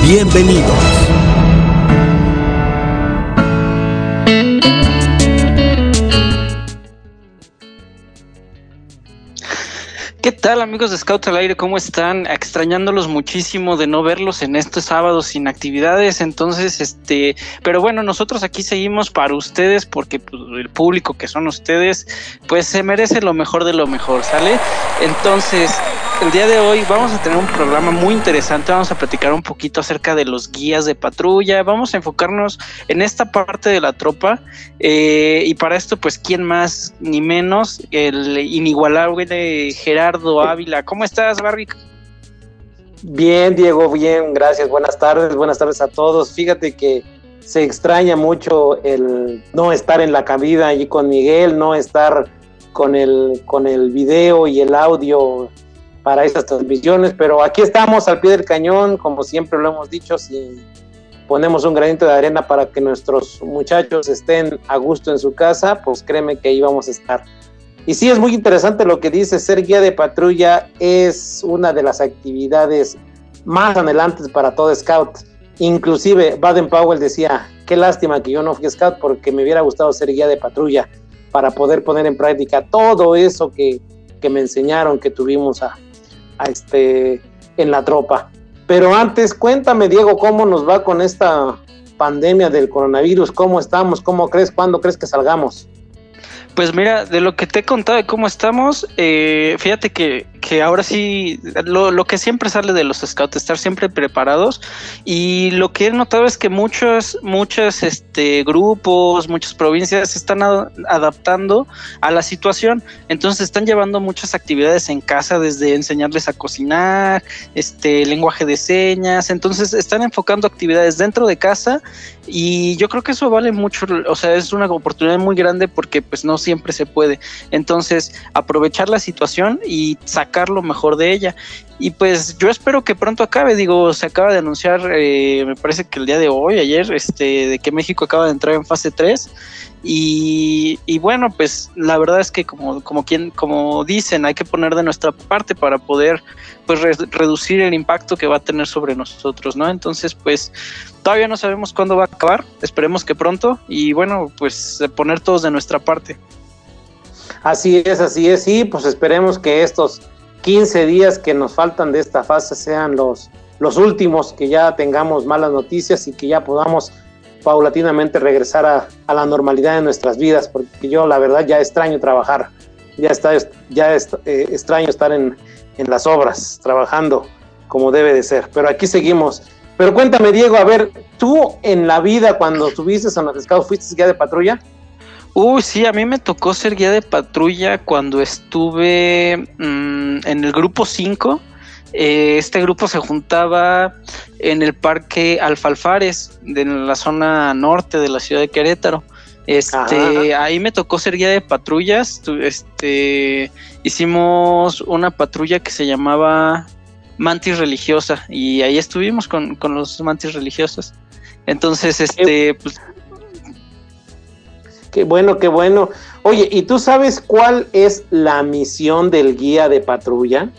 Bienvenidos. ¿Qué tal amigos de Scouts al Aire? ¿Cómo están? Extrañándolos muchísimo de no verlos en estos sábados sin actividades. Entonces, este, pero bueno, nosotros aquí seguimos para ustedes porque pues, el público que son ustedes, pues se merece lo mejor de lo mejor, ¿sale? Entonces, el día de hoy vamos a tener un programa muy interesante. Vamos a platicar un poquito acerca de los guías de patrulla. Vamos a enfocarnos en esta parte de la tropa. Eh, y para esto, pues, ¿quién más ni menos? El inigualable Gerardo Ávila. ¿Cómo estás, Barry? Bien, Diego, bien, gracias. Buenas tardes, buenas tardes a todos. Fíjate que se extraña mucho el no estar en la cabina allí con Miguel, no estar con el, con el video y el audio para estas transmisiones, pero aquí estamos al pie del cañón, como siempre lo hemos dicho, si ponemos un granito de arena para que nuestros muchachos estén a gusto en su casa, pues créeme que ahí vamos a estar. Y sí, es muy interesante lo que dice, ser guía de patrulla es una de las actividades más adelantes para todo scout. Inclusive Baden Powell decía, qué lástima que yo no fui scout porque me hubiera gustado ser guía de patrulla para poder poner en práctica todo eso que, que me enseñaron, que tuvimos a, este, en la tropa. Pero antes, cuéntame, Diego, cómo nos va con esta pandemia del coronavirus, cómo estamos, cómo crees, cuándo crees que salgamos. Pues mira, de lo que te he contado de cómo estamos, eh, fíjate que, que, ahora sí, lo, lo, que siempre sale de los scouts, estar siempre preparados. Y lo que he notado es que muchos, muchos este, grupos, muchas provincias están a, adaptando a la situación. Entonces están llevando muchas actividades en casa, desde enseñarles a cocinar, este, lenguaje de señas. Entonces están enfocando actividades dentro de casa. Y yo creo que eso vale mucho, o sea, es una oportunidad muy grande porque pues no siempre se puede. Entonces, aprovechar la situación y sacar lo mejor de ella. Y pues yo espero que pronto acabe. Digo, se acaba de anunciar, eh, me parece que el día de hoy, ayer, este, de que México acaba de entrar en fase 3. Y, y, bueno, pues la verdad es que como, como, quien, como dicen, hay que poner de nuestra parte para poder pues re reducir el impacto que va a tener sobre nosotros, ¿no? Entonces, pues todavía no sabemos cuándo va a acabar, esperemos que pronto y bueno, pues poner todos de nuestra parte. Así es, así es, sí, pues esperemos que estos 15 días que nos faltan de esta fase sean los, los últimos, que ya tengamos malas noticias y que ya podamos paulatinamente regresar a, a, la normalidad de nuestras vidas, porque yo la verdad ya extraño trabajar, ya, está, ya eh, extraño estar en, en, las obras, trabajando como debe de ser, pero aquí seguimos. Pero cuéntame, Diego, a ver, tú en la vida cuando estuviste en los Scouts, ¿fuiste guía de patrulla? Uy, sí, a mí me tocó ser guía de patrulla cuando estuve mmm, en el grupo 5. Eh, este grupo se juntaba en el parque Alfalfares, de la zona norte de la ciudad de Querétaro. Este, ahí me tocó ser guía de patrullas. Este, hicimos una patrulla que se llamaba Mantis Religiosa y ahí estuvimos con, con los mantis religiosas. Entonces, este, pues, Qué bueno, qué bueno. Oye, ¿y tú sabes cuál es la misión del guía de patrulla?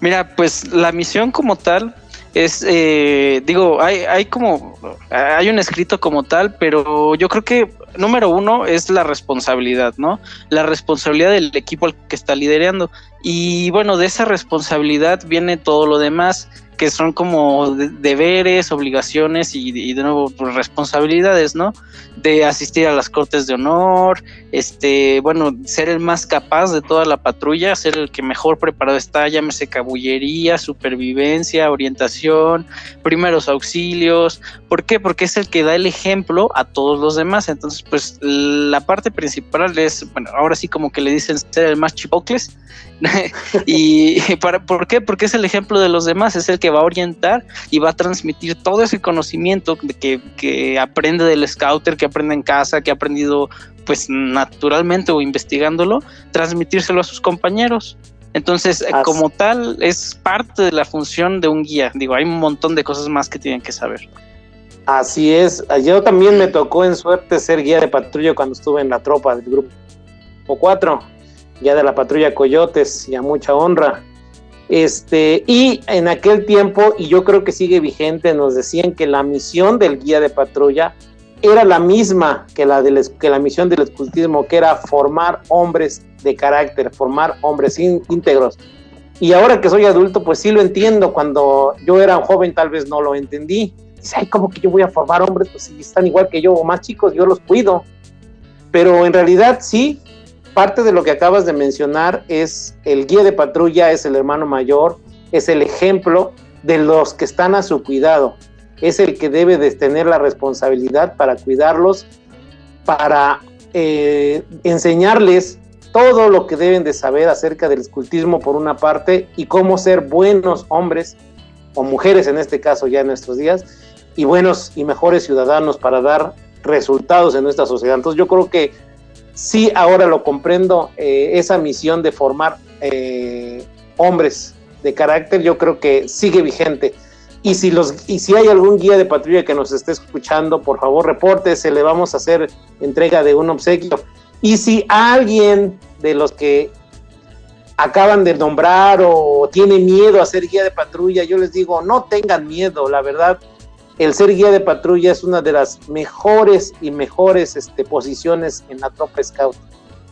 Mira, pues la misión como tal es, eh, digo, hay, hay como, hay un escrito como tal, pero yo creo que número uno es la responsabilidad, ¿no? La responsabilidad del equipo al que está liderando. Y bueno, de esa responsabilidad viene todo lo demás que son como deberes, obligaciones y, y de nuevo pues, responsabilidades, ¿no? De asistir a las cortes de honor, este, bueno, ser el más capaz de toda la patrulla, ser el que mejor preparado está, llámese cabullería, supervivencia, orientación, primeros auxilios. ¿Por qué? Porque es el que da el ejemplo a todos los demás. Entonces, pues la parte principal es, bueno, ahora sí como que le dicen ser el más chipocles. y para, ¿por qué? Porque es el ejemplo de los demás, es el que va a orientar y va a transmitir todo ese conocimiento que, que aprende del scouter, que aprende en casa, que ha aprendido pues naturalmente o investigándolo, transmitírselo a sus compañeros. Entonces, como tal, es parte de la función de un guía. Digo, hay un montón de cosas más que tienen que saber. Así es. Yo también me tocó en suerte ser guía de patrulla cuando estuve en la tropa del grupo 4, guía de la patrulla Coyotes, y a mucha honra. Este, y en aquel tiempo, y yo creo que sigue vigente, nos decían que la misión del guía de patrulla era la misma que la, que la misión del escultismo, que era formar hombres de carácter, formar hombres íntegros. Y ahora que soy adulto, pues sí lo entiendo. Cuando yo era joven, tal vez no lo entendí. Dice, ay, ¿cómo que yo voy a formar hombres? Pues si están igual que yo o más chicos, yo los cuido. Pero en realidad sí, parte de lo que acabas de mencionar es el guía de patrulla, es el hermano mayor, es el ejemplo de los que están a su cuidado. Es el que debe de tener la responsabilidad para cuidarlos, para eh, enseñarles todo lo que deben de saber acerca del escultismo por una parte y cómo ser buenos hombres o mujeres en este caso ya en nuestros días y buenos y mejores ciudadanos para dar resultados en nuestra sociedad. Entonces yo creo que sí ahora lo comprendo, eh, esa misión de formar eh, hombres de carácter yo creo que sigue vigente. Y si, los, y si hay algún guía de patrulla que nos esté escuchando, por favor reporte, se le vamos a hacer entrega de un obsequio. Y si alguien de los que acaban de nombrar o tiene miedo a ser guía de patrulla, yo les digo, no tengan miedo, la verdad, el ser guía de patrulla es una de las mejores y mejores este, posiciones en la tropa scout.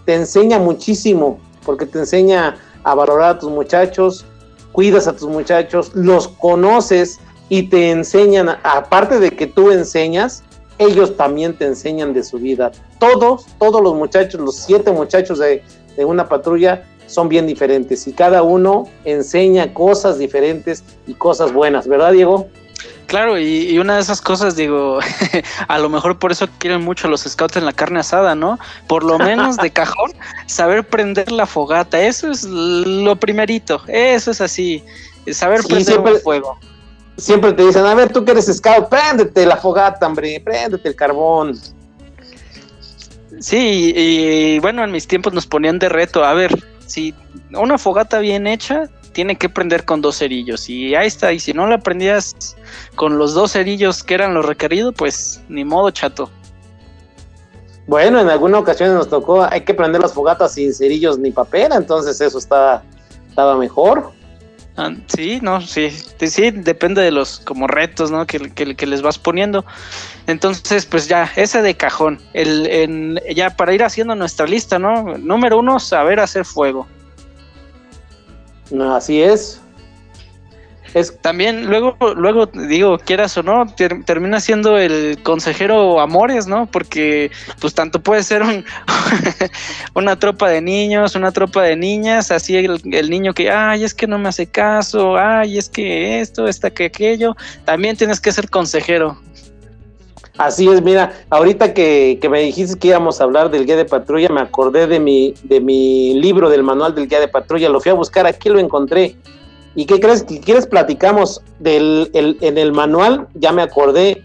Te enseña muchísimo, porque te enseña a valorar a tus muchachos, cuidas a tus muchachos, los conoces y te enseñan, aparte de que tú enseñas, ellos también te enseñan de su vida. Todos, todos los muchachos, los siete muchachos de, una patrulla son bien diferentes y cada uno enseña cosas diferentes y cosas buenas, ¿verdad, Diego? Claro, y, una de esas cosas, digo, a lo mejor por eso quieren mucho los scouts en la carne asada, ¿no? Por lo menos de cajón, saber prender la fogata, eso es lo primerito, eso es así, saber prender el fuego siempre te dicen, a ver, tú que eres scout, préndete la fogata, hombre, préndete el carbón. Sí, y, bueno, en mis tiempos nos ponían de reto, a ver, si una fogata bien hecha tiene que prender con dos cerillos y ahí está, y si no la prendías con los dos cerillos que eran los requeridos, pues ni modo chato. Bueno, en alguna ocasión nos tocó, hay que prender las fogatas sin cerillos ni papel, entonces eso estaba, estaba mejor. Ah, sí, no, sí, sí, depende de los como retos, ¿no? Que, que, les vas poniendo. Entonces, pues ya, ese de cajón. El, en, ya para ir haciendo nuestra lista, ¿no? Número uno, saber hacer fuego. Así es. Es... También luego, luego digo, quieras o no, termina siendo el consejero amores, ¿no? Porque pues tanto puede ser un, una tropa de niños, una tropa de niñas, así el, el, niño que, ay, es que no me hace caso, ay, es que esto, está que aquello, también tienes que ser consejero. Así es, mira, ahorita que, que, me dijiste que íbamos a hablar del guía de patrulla, me acordé de mi, de mi libro del manual del guía de patrulla, lo fui a buscar, aquí lo encontré ¿Y qué crees? que quieres platicamos del, en el manual? Ya me acordé.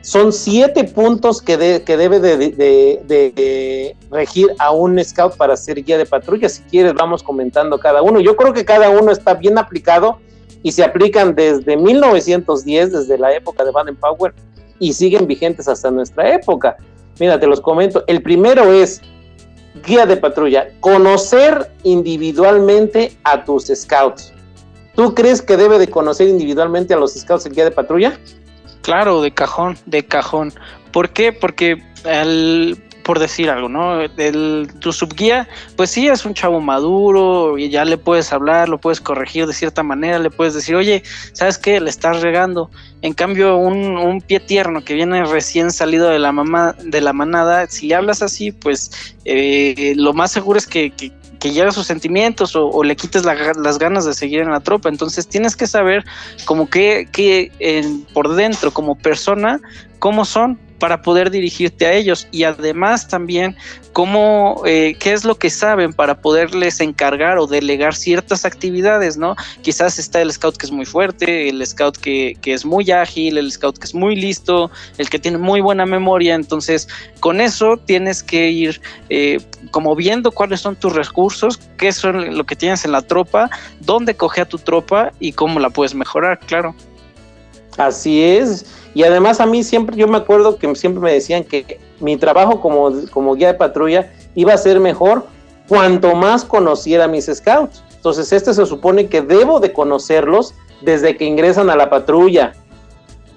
Son siete puntos que, que debe de, regir a un scout para ser guía de patrulla. Si quieres, vamos comentando cada uno. Yo creo que cada uno está bien aplicado y se aplican desde 1910, desde la época de Baden Power, y siguen vigentes hasta nuestra época. Mira, te los comento. El primero es guía de patrulla, conocer individualmente a tus scouts. ¿Tú crees que debe de conocer individualmente a los scouts el guía de patrulla? Claro, de cajón, de cajón. ¿Por qué? Porque el, por decir algo, ¿no? El, tu subguía, pues sí, es un chavo maduro y ya le puedes hablar, lo puedes corregir de cierta manera, le puedes decir, oye, ¿sabes qué? Le estás regando. En cambio, un, un pie tierno que viene recién salido de la mamá, de la manada, si le hablas así, pues eh, lo más seguro es que, que que llega sus sentimientos o, le quites las ganas de seguir en la tropa. Entonces tienes que saber como que, que por dentro, como persona, cómo son para poder dirigirte a ellos y además también cómo, eh, qué es lo que saben para poderles encargar o delegar ciertas actividades, ¿no? Quizás está el scout que es muy fuerte, el scout que, que es muy ágil, el scout que es muy listo, el que tiene muy buena memoria, entonces con eso tienes que ir eh, como viendo cuáles son tus recursos, qué son lo que tienes en la tropa, dónde coge a tu tropa y cómo la puedes mejorar, claro. Así es. Y además a mí siempre, yo me acuerdo que siempre me decían que mi trabajo como, como guía de patrulla iba a ser mejor cuanto más conociera a mis scouts. Entonces este se supone que debo de conocerlos desde que ingresan a la patrulla.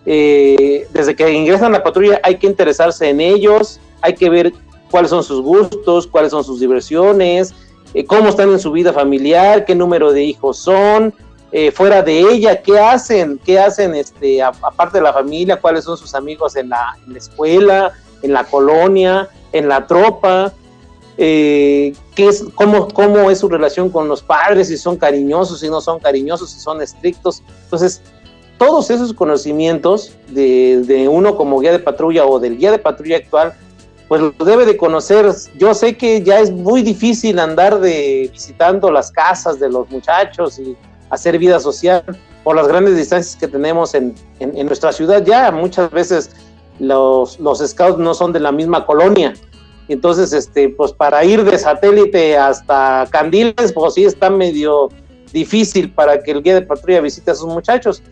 Eh, desde que ingresan a la patrulla hay que interesarse en ellos, hay que ver cuáles son sus gustos, cuáles son sus diversiones, eh, cómo están en su vida familiar, qué número de hijos son, eh, fuera de ella, qué hacen, qué hacen este, aparte de la familia, cuáles son sus amigos en la, escuela, en la colonia, en la tropa, eh, qué es, cómo, cómo es su relación con los padres, si son cariñosos, si no son cariñosos, si son estrictos. Entonces, todos esos conocimientos de, de uno como guía de patrulla o del guía de patrulla actual, pues lo debe de conocer. Yo sé que ya es muy difícil andar de visitando las casas de los muchachos y hacer vida social por las grandes distancias que tenemos en, nuestra ciudad. Ya muchas veces los, los scouts no son de la misma colonia. Entonces, este, pues para ir de satélite hasta Candiles, pues sí está medio difícil para que el guía de patrulla visite a sus muchachos.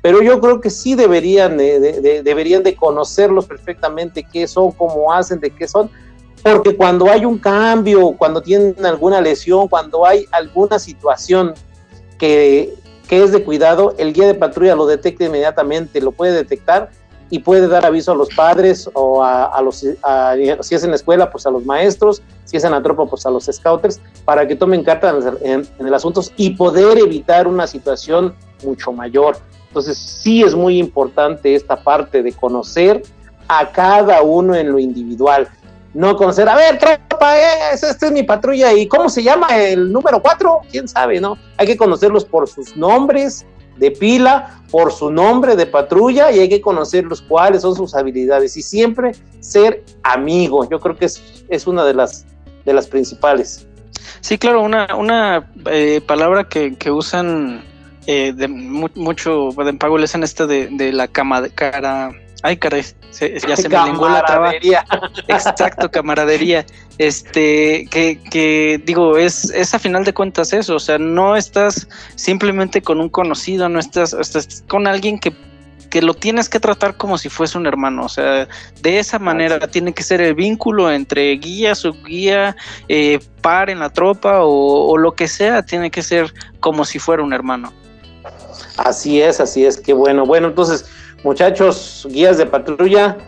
Pero yo creo que sí deberían de, deberían de conocerlos perfectamente, qué son, cómo hacen, de qué son, porque cuando hay un cambio, cuando tienen alguna lesión, cuando hay alguna situación que, es de cuidado, el guía de patrulla lo detecta inmediatamente, lo puede detectar y puede dar aviso a los padres o a, los, si es en la escuela, pues a los maestros, si es en la tropa, pues a los scouters, para que tomen carta en, el asunto y poder evitar una situación mucho mayor. Entonces sí es muy importante esta parte de conocer a cada uno en lo individual no conocer, a ver, tropa, esta es mi patrulla, ¿y cómo se llama el número 4? ¿Quién sabe, no? Hay que conocerlos por sus nombres de pila, por su nombre de patrulla y hay que conocerlos cuáles son sus habilidades y siempre ser amigo. Yo creo que es, una de las, de las principales. Sí, claro, una, una eh, palabra que, usan eh, de mucho en pago les en este de, de la cama de cara Ay, caray, ya se me lenguó la traba. Exacto, camaradería. Este, que, que digo, es, es a final de cuentas eso, o sea, no estás simplemente con un conocido, no estás, estás con alguien que, que lo tienes que tratar como si fuese un hermano, o sea, de esa manera tiene que ser el vínculo entre guía, subguía, eh, par en la tropa o, o lo que sea, tiene que ser como si fuera un hermano. Así es, así es, qué bueno. Bueno, entonces, Muchachos, guías de patrulla,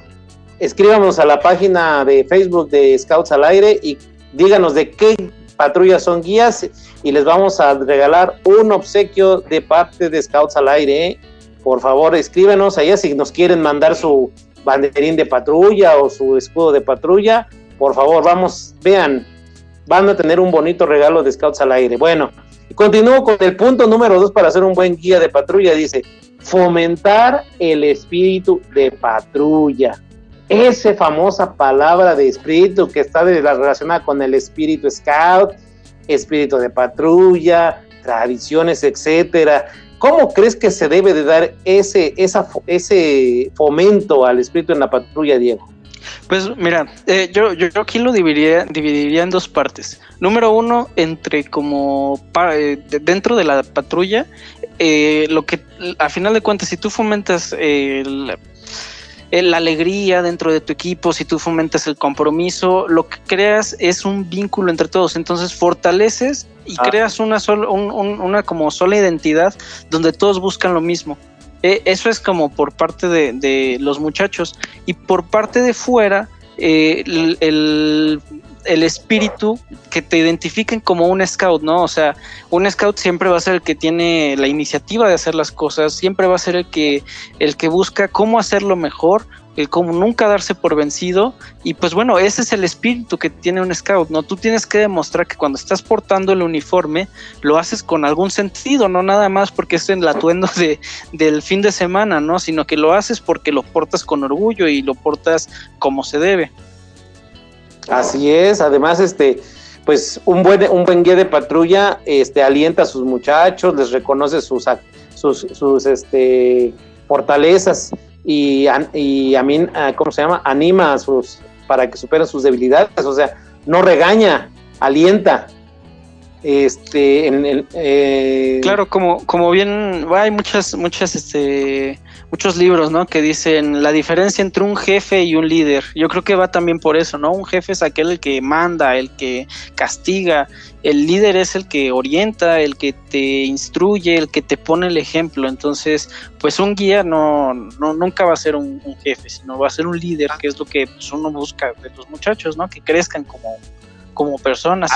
escríbanos a la página de Facebook de Scouts al Aire y díganos de qué patrullas son guías y les vamos a regalar un obsequio de parte de Scouts al Aire. ¿eh? Por favor, escríbanos allá si nos quieren mandar su banderín de patrulla o su escudo de patrulla. Por favor, vamos, vean, van a tener un bonito regalo de Scouts al Aire. Bueno, continúo con el punto número dos para ser un buen guía de patrulla. Dice, fomentar el espíritu de patrulla. Esa famosa palabra de espíritu que está relacionada con el espíritu scout, espíritu de patrulla, tradiciones, etcétera. ¿Cómo crees que se debe de dar ese, esa, ese fomento al espíritu en la patrulla, Diego? Pues mira, eh, yo, yo, aquí lo dividiría, dividiría en dos partes. Número uno, entre como eh, dentro de la patrulla, eh, lo que a final de cuentas, si tú fomentas la alegría dentro de tu equipo, si tú fomentas el compromiso, lo que creas es un vínculo entre todos. Entonces fortaleces y ah. creas una, una como sola identidad donde todos buscan lo mismo. Eh, eso es como por parte de, los muchachos. Y por parte de fuera, eh, el, espíritu que te identifiquen como un scout, ¿no? O sea, un scout siempre va a ser el que tiene la iniciativa de hacer las cosas, siempre va a ser el que, el que busca cómo hacerlo mejor el como nunca darse por vencido y pues bueno, ese es el espíritu que tiene un scout, ¿no? Tú tienes que demostrar que cuando estás portando el uniforme lo haces con algún sentido, no nada más porque es el atuendo de, del fin de semana, ¿no? Sino que lo haces porque lo portas con orgullo y lo portas como se debe. Así es, además este pues un buen un buen guía de patrulla este alienta a sus muchachos, les reconoce sus sus, sus este fortalezas y, y a mí, ah, ¿cómo se llama? Anima a sus, para que superen sus debilidades, o sea, no regaña, alienta. Este, en el, eh, claro, como, como bien, hay muchas, muchas, este, muchos libros, ¿no? Que dicen la diferencia entre un jefe y un líder. Yo creo que va también por eso, ¿no? Un jefe es aquel el que manda, el que castiga, el líder es el que orienta, el que te instruye, el que te pone el ejemplo. Entonces, pues un guía no, no nunca va a ser un, jefe, sino va a ser un líder, que es lo que pues, uno busca de los muchachos, ¿no? Que crezcan como, como personas.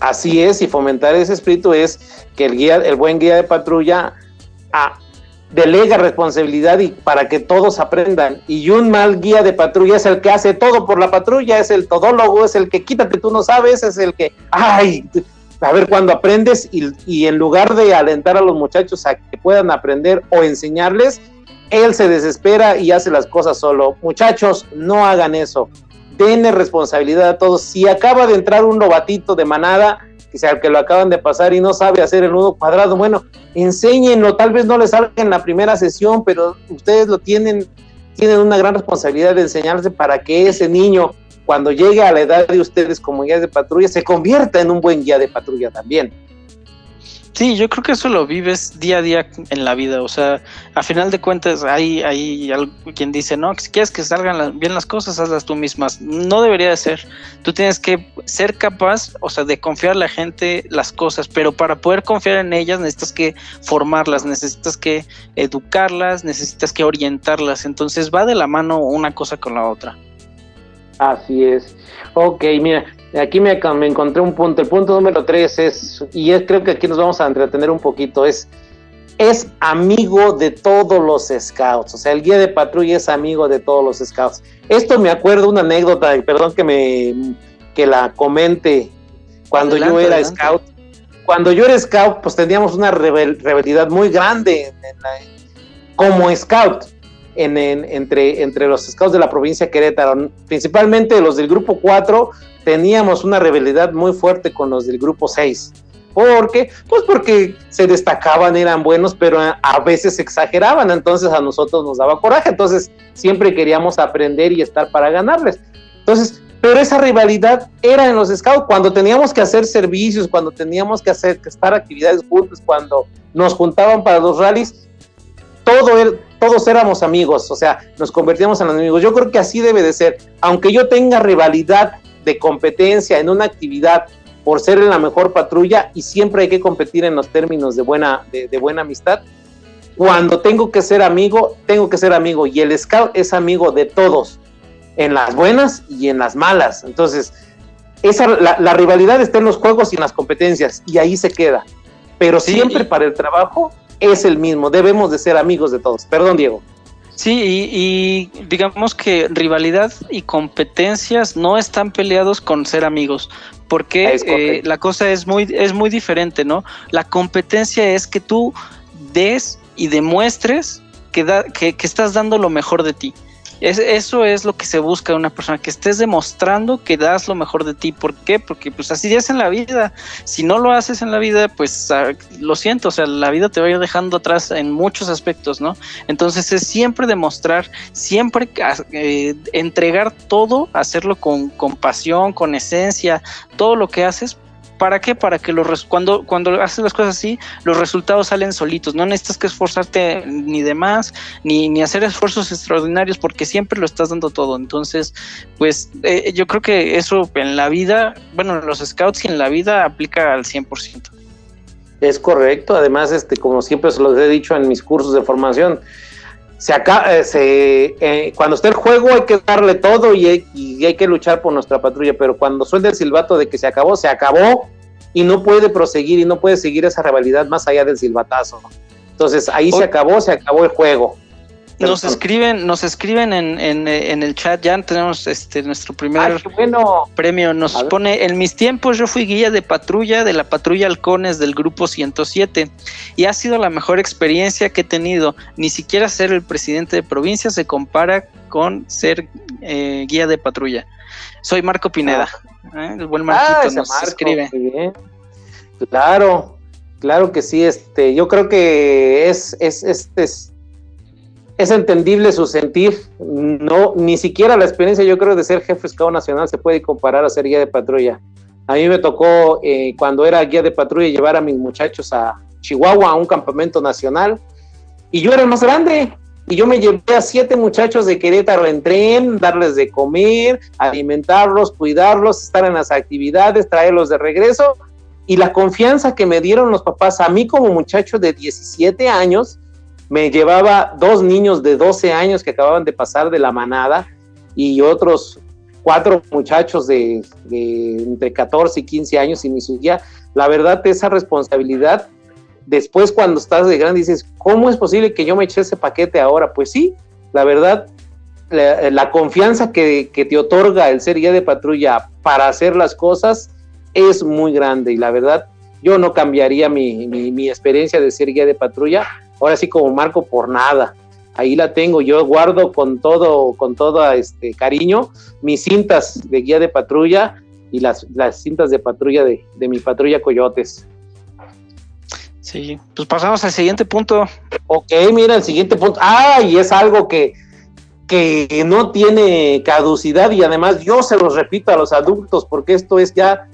Así es, y fomentar ese espíritu es que el guía, el buen guía de patrulla a, delega responsabilidad y para que todos aprendan. Y un mal guía de patrulla es el que hace todo por la patrulla, es el todólogo, es el que quítate, tú no sabes, es el que, ay, a ver cuando aprendes y en lugar de alentar a los muchachos a que puedan aprender o enseñarles, él se desespera y hace las cosas solo. Muchachos, no hagan eso. Denle responsabilidad a todos. Si acaba de entrar un novatito de manada, que sea que lo acaban de pasar y no sabe hacer el nudo cuadrado, bueno, enséñenlo, tal vez no le salga en la primera sesión, pero ustedes lo tienen, tienen una gran responsabilidad de enseñarse para que ese niño, cuando llegue a la edad de ustedes como guía de patrulla, se convierta en un buen guía de patrulla también. Sí, yo creo que eso lo vives día a día en la vida. O sea, a final de cuentas, hay, hay quien dice, no, si quieres que salgan bien las cosas, hazlas tú mismas. No debería de ser. Tú tienes que ser capaz, o sea, de confiar a la gente las cosas, pero para poder confiar en ellas necesitas que formarlas, necesitas que educarlas, necesitas que orientarlas. Entonces va de la mano una cosa con la otra. Así es. Ok, mira, Aquí me, encontré un punto. El punto número tres es, y es, creo que aquí nos vamos a entretener un poquito, es, es amigo de todos los scouts. O sea, el guía de patrulla es amigo de todos los scouts. Esto me acuerdo una anécdota, perdón que me que la comente. Cuando yo era scout, cuando yo era scout, pues teníamos una rivalidad muy grande como scout. En, entre, entre los scouts de la provincia de Querétaro, principalmente los del grupo 4, teníamos una rivalidad muy fuerte con los del grupo 6. ¿Por qué? Pues porque se destacaban, eran buenos, pero a veces exageraban, entonces a nosotros nos daba coraje, entonces siempre queríamos aprender y estar para ganarles. Entonces, pero esa rivalidad era en los scouts, cuando teníamos que hacer servicios, cuando teníamos que hacer que estar actividades juntos, cuando nos juntaban para los rallies, todo todos éramos amigos, o sea, nos convertíamos en amigos. Yo creo que así debe de ser, aunque yo tenga rivalidad de competencia en una actividad por ser la mejor patrulla y siempre hay que competir en los términos de buena, de, buena amistad. Cuando tengo que ser amigo, tengo que ser amigo y el scout es amigo de todos, en las buenas y en las malas. Entonces, esa, la, rivalidad está en los juegos y en las competencias y ahí se queda. Pero siempre para el trabajo es el mismo, debemos de ser amigos de todos. Perdón, Diego. Sí, y, digamos que rivalidad y competencias no están peleados con ser amigos, porque eh, la cosa es muy, es muy diferente, ¿no? La competencia es que tú des y demuestres que, que, que estás dando lo mejor de ti. Es, eso es lo que se busca de una persona, que estés demostrando que das lo mejor de ti. ¿Por qué? Porque pues así es en la vida. Si no lo haces en la vida, pues ah, lo siento, o sea, la vida te va a ir dejando atrás en muchos aspectos, ¿no? Entonces es siempre demostrar, siempre eh, entregar todo, hacerlo con, con pasión, con esencia, todo lo que haces ¿Para qué? Para que los cuando, cuando haces las cosas así, los resultados salen solitos. No necesitas que esforzarte ni de más, ni, ni hacer esfuerzos extraordinarios, porque siempre lo estás dando todo. Entonces, pues eh, yo creo que eso en la vida, bueno, en los scouts y en la vida aplica al 100%. Es correcto. Además, este, como siempre se los he dicho en mis cursos de formación, se acaba, eh, se, eh, cuando esté el juego hay que darle todo y hay, que luchar por nuestra patrulla, pero cuando suelta el silbato de que se acabó, se acabó y no puede proseguir y no puede seguir esa rivalidad más allá del silbatazo. Entonces ahí se acabó, se acabó el juego. Nos escriben, nos escriben en, en, el chat, ya tenemos este nuestro primer premio. Nos pone, en mis tiempos yo fui guía de patrulla de la patrulla Halcones del grupo 107 y ha sido la mejor experiencia que he tenido. Ni siquiera ser el presidente de provincia se compara con ser eh, guía de patrulla. Soy Marco Pineda. Ah. ¿eh? El buen Marquito ah, nos escribe. Claro, claro que sí. Este, yo creo que es, es, es, es es entendible su sentir. No, ni siquiera la experiencia, yo creo, de ser jefe Estado nacional se puede comparar a ser guía de patrulla. A mí me tocó, eh, cuando era guía de patrulla, llevar a mis muchachos a Chihuahua, a un campamento nacional, y yo era el más grande. Y yo me llevé a siete muchachos de Querétaro en tren, darles de comer, alimentarlos, cuidarlos, estar en las actividades, traerlos de regreso. Y la confianza que me dieron los papás a mí como muchacho de 17 años, me llevaba dos niños de 12 años que acababan de pasar de la manada y otros cuatro muchachos de, entre 14 y 15 años y mi subía. La verdad, esa responsabilidad, después cuando estás de grande dices, ¿cómo es posible que yo me eche ese paquete ahora? Pues sí, la verdad, la, confianza que, te otorga el ser guía de patrulla para hacer las cosas es muy grande y la verdad, yo no cambiaría mi experiencia de ser guía de patrulla ahora sí como marco por nada. Ahí la tengo, yo guardo con todo, con todo este cariño mis cintas de guía de patrulla y las, las cintas de patrulla de, de mi patrulla Coyotes. Sí, pues pasamos al siguiente punto. Ok, mira, el siguiente punto. Ah, y es algo que, que no tiene caducidad y además yo se los repito a los adultos porque esto es ya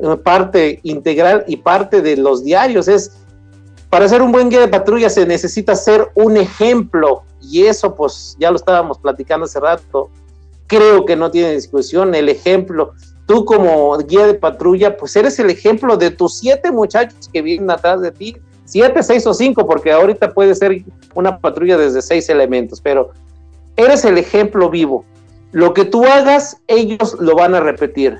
eh, parte integral y parte de los diarios. Es para ser un buen guía de patrulla se necesita ser un ejemplo y eso pues ya lo estábamos platicando hace rato. Creo que no tiene discusión el ejemplo. Tú como guía de patrulla pues eres el ejemplo de tus siete muchachos que vienen atrás de ti. Siete, seis o cinco, porque ahorita puede ser una patrulla desde seis elementos, pero eres el ejemplo vivo. Lo que tú hagas, ellos lo van a repetir.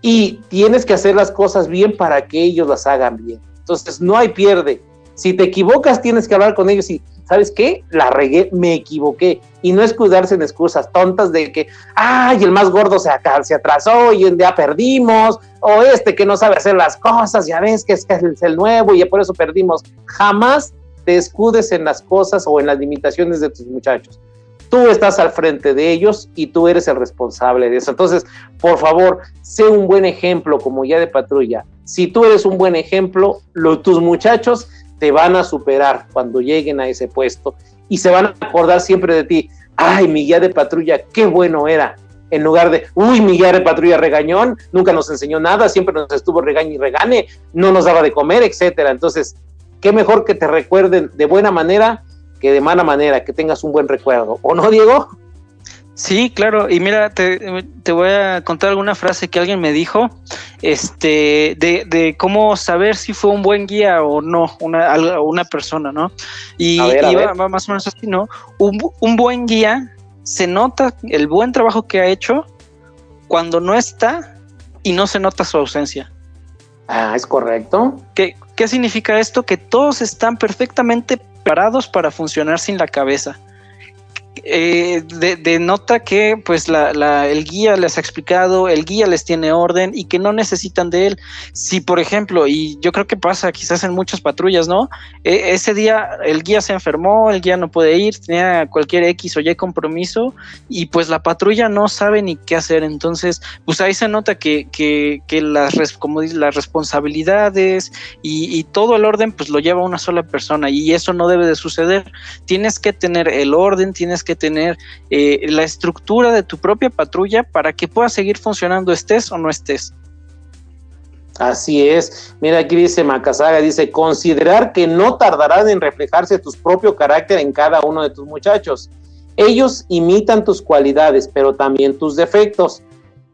Y tienes que hacer las cosas bien para que ellos las hagan bien. Entonces, no hay pierde. Si te equivocas, tienes que hablar con ellos y, ¿sabes qué? La regué, me equivoqué. Y no es cuidarse en excusas tontas de que, ay, el más gordo se, se atrasó y ya perdimos, o este que no sabe hacer las cosas, ya ves que es, que es el nuevo y por eso perdimos. Jamás te escudes en las cosas o en las limitaciones de tus muchachos. Tú estás al frente de ellos y tú eres el responsable de eso. Entonces, por favor, sé un buen ejemplo como ya de patrulla si tú eres un buen ejemplo, tus muchachos te van a superar cuando lleguen a ese puesto y se van a acordar siempre de ti. Ay, mi guía de patrulla, qué bueno era. En lugar de, uy, mi guía de patrulla regañón, nunca nos enseñó nada, siempre nos estuvo regaño y regane, no nos daba de comer, etcétera. Entonces, qué mejor que te recuerden de buena manera que de mala manera, que tengas un buen recuerdo. ¿O no, Diego? Sí, claro, y mira, te, voy a contar alguna frase que alguien me dijo, este, de, de cómo saber si fue un buen guía o no, una, una persona, ¿no? Y, va, más o menos así, ¿no? Un, un buen guía se nota el buen trabajo que ha hecho cuando no está y no se nota su ausencia. Ah, es correcto. ¿Qué, ¿Qué significa esto? Que todos están perfectamente preparados para funcionar sin la cabeza eh, denota que pues la, el guía les ha explicado, el guía les tiene orden y que no necesitan de él. Si por ejemplo, y yo creo que pasa quizás en muchas patrullas, ¿no? E, ese día el guía se enfermó, el guía no puede ir, tenía cualquier X o Y compromiso y pues la patrulla no sabe ni qué hacer. Entonces, pues ahí se nota que, que, que las, como las responsabilidades y, y todo el orden pues lo lleva una sola persona y eso no debe de suceder. Tienes que tener el orden, tienes que que tener eh, la estructura de tu propia patrulla para que pueda seguir funcionando estés o no estés. Así es. Mira, aquí dice Macasaga, dice, considerar que no tardarán en reflejarse tu propio carácter en cada uno de tus muchachos. Ellos imitan tus cualidades, pero también tus defectos.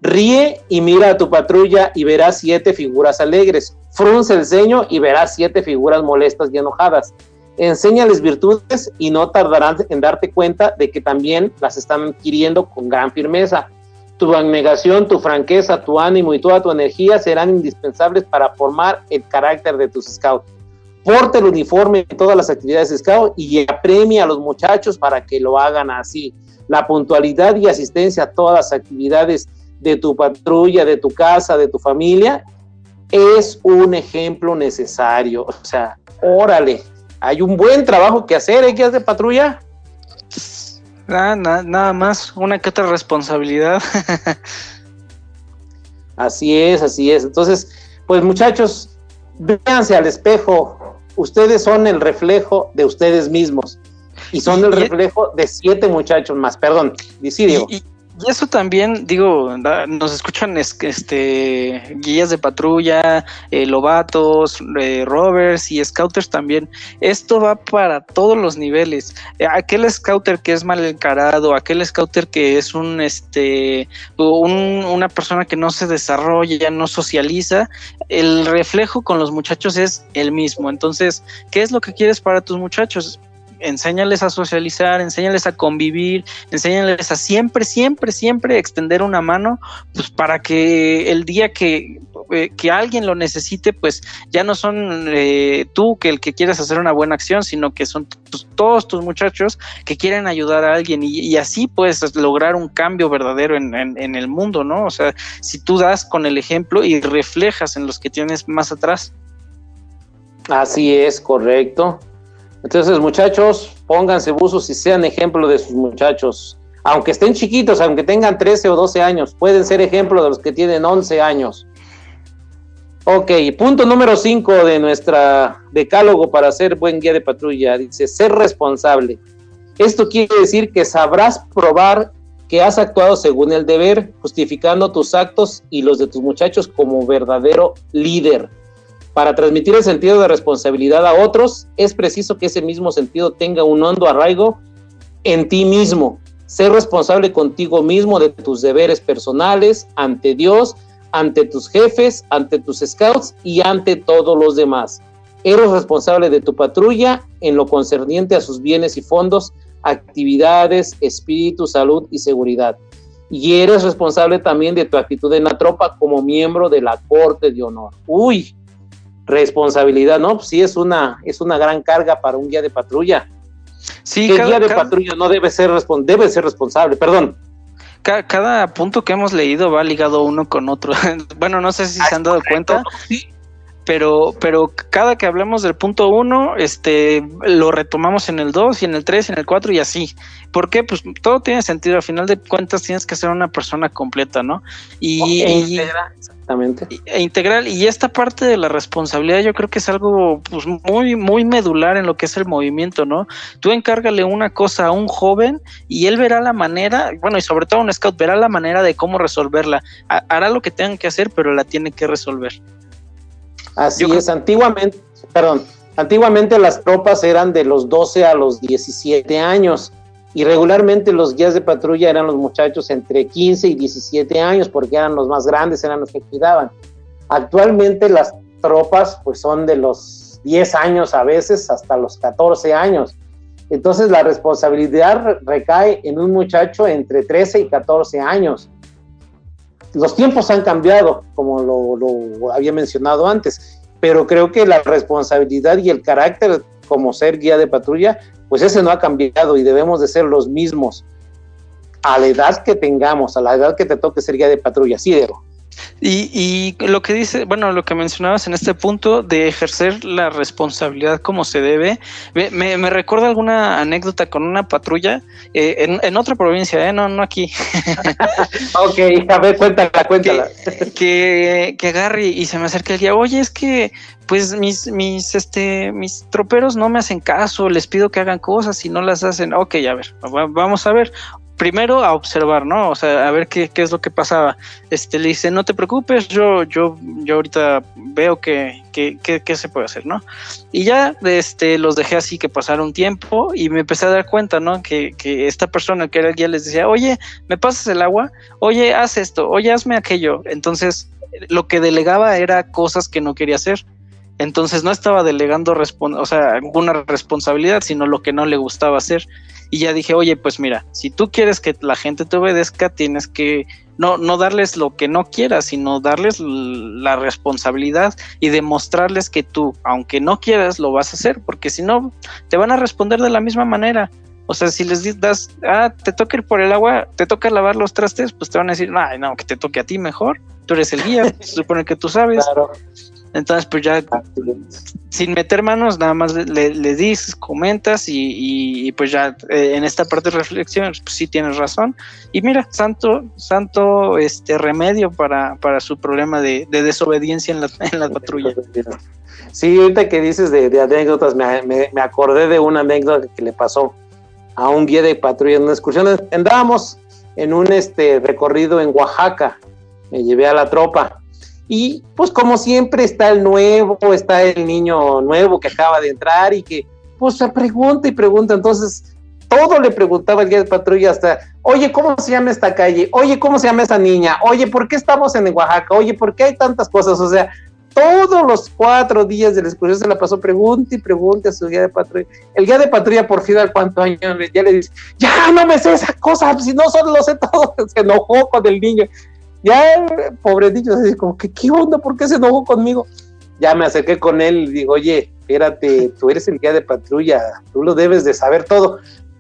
Ríe y mira a tu patrulla y verás siete figuras alegres. Frunce el ceño y verás siete figuras molestas y enojadas enséñales virtudes y no tardarán en darte cuenta de que también las están adquiriendo con gran firmeza. Tu abnegación, tu franqueza, tu ánimo y toda tu energía serán indispensables para formar el carácter de tus scouts. porte el uniforme en todas las actividades de scout y apremia a los muchachos para que lo hagan así. La puntualidad y asistencia a todas las actividades de tu patrulla, de tu casa, de tu familia, es un ejemplo necesario. O sea, órale, hay un buen trabajo que hacer, ¿eh? Guías de patrulla. Nada, nada más, una que otra responsabilidad. así es, así es. Entonces, pues muchachos, véanse al espejo. Ustedes son el reflejo de ustedes mismos. Y son el reflejo de siete muchachos más. Perdón, sí, Diego. Y eso también, digo, nos escuchan este guías de patrulla, eh, lobatos, eh, rovers y scouters también. Esto va para todos los niveles. Eh, aquel scouter que es mal encarado, aquel scouter que es un este una persona que no se desarrolla, no socializa, el reflejo con los muchachos es el mismo. Entonces, ¿qué es lo que quieres para tus muchachos? Enséñales a socializar, enséñales a convivir, enséñales a siempre, siempre, siempre extender una mano, pues para que el día que, eh, que alguien lo necesite, pues ya no son eh, tú que el que quieres hacer una buena acción, sino que son todos tus muchachos que quieren ayudar a alguien y, así puedes lograr un cambio verdadero en, en el mundo, ¿no? O sea, si tú das con el ejemplo y reflejas en los que tienes más atrás. Así es, correcto. Entonces, muchachos, pónganse buzos y sean ejemplo de sus muchachos. Aunque estén chiquitos, aunque tengan 13 o 12 años, pueden ser ejemplo de los que tienen 11 años. Ok, punto número 5 de nuestra decálogo para ser buen guía de patrulla. Dice, ser responsable. Esto quiere decir que sabrás probar que has actuado según el deber, justificando tus actos y los de tus muchachos como verdadero líder. Para transmitir el sentido de responsabilidad a otros, es preciso que ese mismo sentido tenga un hondo arraigo en ti mismo. Ser responsable contigo mismo de tus deberes personales, ante Dios, ante tus jefes, ante tus scouts y ante todos los demás. Eres responsable de tu patrulla en lo concerniente a sus bienes y fondos, actividades, espíritu, salud y seguridad. Y eres responsable también de tu actitud en la tropa como miembro de la Corte de Honor. Uy, responsabilidad, ¿no? Pues sí es una, es una gran carga para un guía de patrulla. Sí, guía de patrulla no debe ser, debe ser responsable, perdón. Cada, punto que hemos leído va ligado uno con otro. bueno, no sé si se han dado cuenta. Sí, pero, pero cada que hablemos del punto uno, este, lo retomamos en el 2 y en el 3 y en el 4 y así. ¿Por qué? Pues todo tiene sentido. Al final de cuentas tienes que ser una persona completa, ¿no? Y, exactamente. e integral. Y esta parte de la responsabilidad yo creo que es algo pues, muy, muy medular en lo que es el movimiento, ¿no? Tú encárgale una cosa a un joven y él verá la manera, bueno, y sobre todo un scout, verá la manera de cómo resolverla. hará lo que tengan que hacer, pero la tiene que resolver. Así es, antiguamente, perdón, antiguamente las tropas eran de los 12 a los 17 años y regularmente los guías de patrulla eran los muchachos entre 15 y 17 años porque eran los más grandes, eran los que cuidaban. Actualmente las tropas pues son de los 10 años a veces hasta los 14 años. Entonces la responsabilidad recae en un muchacho entre 13 y 14 años los tiempos han cambiado, como lo, había mencionado antes, pero creo que la responsabilidad y el carácter como ser guía de patrulla, pues ese no ha cambiado y debemos de ser los mismos a la edad que tengamos, a la edad que te toque ser guía de patrulla. Sí, Diego. Y, y, lo que dice, bueno, lo que mencionabas en este punto de ejercer la responsabilidad como se debe, me, me recuerda alguna anécdota con una patrulla eh, en, en, otra provincia, ¿eh? no, no aquí. ok, a ver, cuéntala, cuéntala. Que, que, agarre y se me acerca el día, oye, es que pues mis, mis, este, mis troperos no me hacen caso, les pido que hagan cosas y no las hacen. Ok, a ver, vamos a ver primero a observar, ¿no? O sea, a ver qué, qué, es lo que pasaba. Este le dice, no te preocupes, yo, yo, yo ahorita veo que, que, que, se puede hacer, ¿no? Y ya este, los dejé así que pasara un tiempo y me empecé a dar cuenta, ¿no? Que, que esta persona que era el guía les decía, oye, ¿me pasas el agua? Oye, haz esto, oye, hazme aquello. Entonces, lo que delegaba era cosas que no quería hacer. Entonces no estaba delegando o sea, alguna responsabilidad, sino lo que no le gustaba hacer. Y ya dije, oye, pues mira, si tú quieres que la gente te obedezca, tienes que no, no darles lo que no quieras, sino darles la responsabilidad y demostrarles que tú, aunque no quieras, lo vas a hacer, porque si no, te van a responder de la misma manera. O sea, si les das, ah, te toca ir por el agua, te toca lavar los trastes, pues te van a decir, ay, no, que te toque a ti mejor. Tú eres el guía, se supone que tú sabes. Claro. Entonces, pues ya sin meter manos, nada más le, le dices, comentas y, pues ya eh, en esta parte de reflexión, pues sí tienes razón. Y mira, santo, santo este remedio para, para su problema de, desobediencia en la, en la patrulla. Sí, ahorita que dices de, anécdotas, me, me, acordé de una anécdota que le pasó a un guía de patrulla en una excursión. Andábamos en un este recorrido en Oaxaca, me llevé a la tropa y pues como siempre está el nuevo, está el niño nuevo que acaba de entrar y que pues se pregunta y pregunta. Entonces todo le preguntaba el guía de patrulla hasta, oye, ¿cómo se llama esta calle? Oye, ¿cómo se llama esa niña? Oye, ¿por qué estamos en Oaxaca? Oye, ¿por qué hay tantas cosas? O sea, todos los cuatro días de la excursión se la pasó pregunta y pregunta a su guía de patrulla. El guía de patrulla por fin al cuánto años ya le dice, ya no me sé esa cosa, si no solo lo sé todo, se enojó con el niño. Ya, pobre niño, así como que, ¿qué onda? ¿Por qué se enojó conmigo? Ya me acerqué con él y digo, oye, espérate, tú eres el guía de patrulla, tú lo debes de saber todo.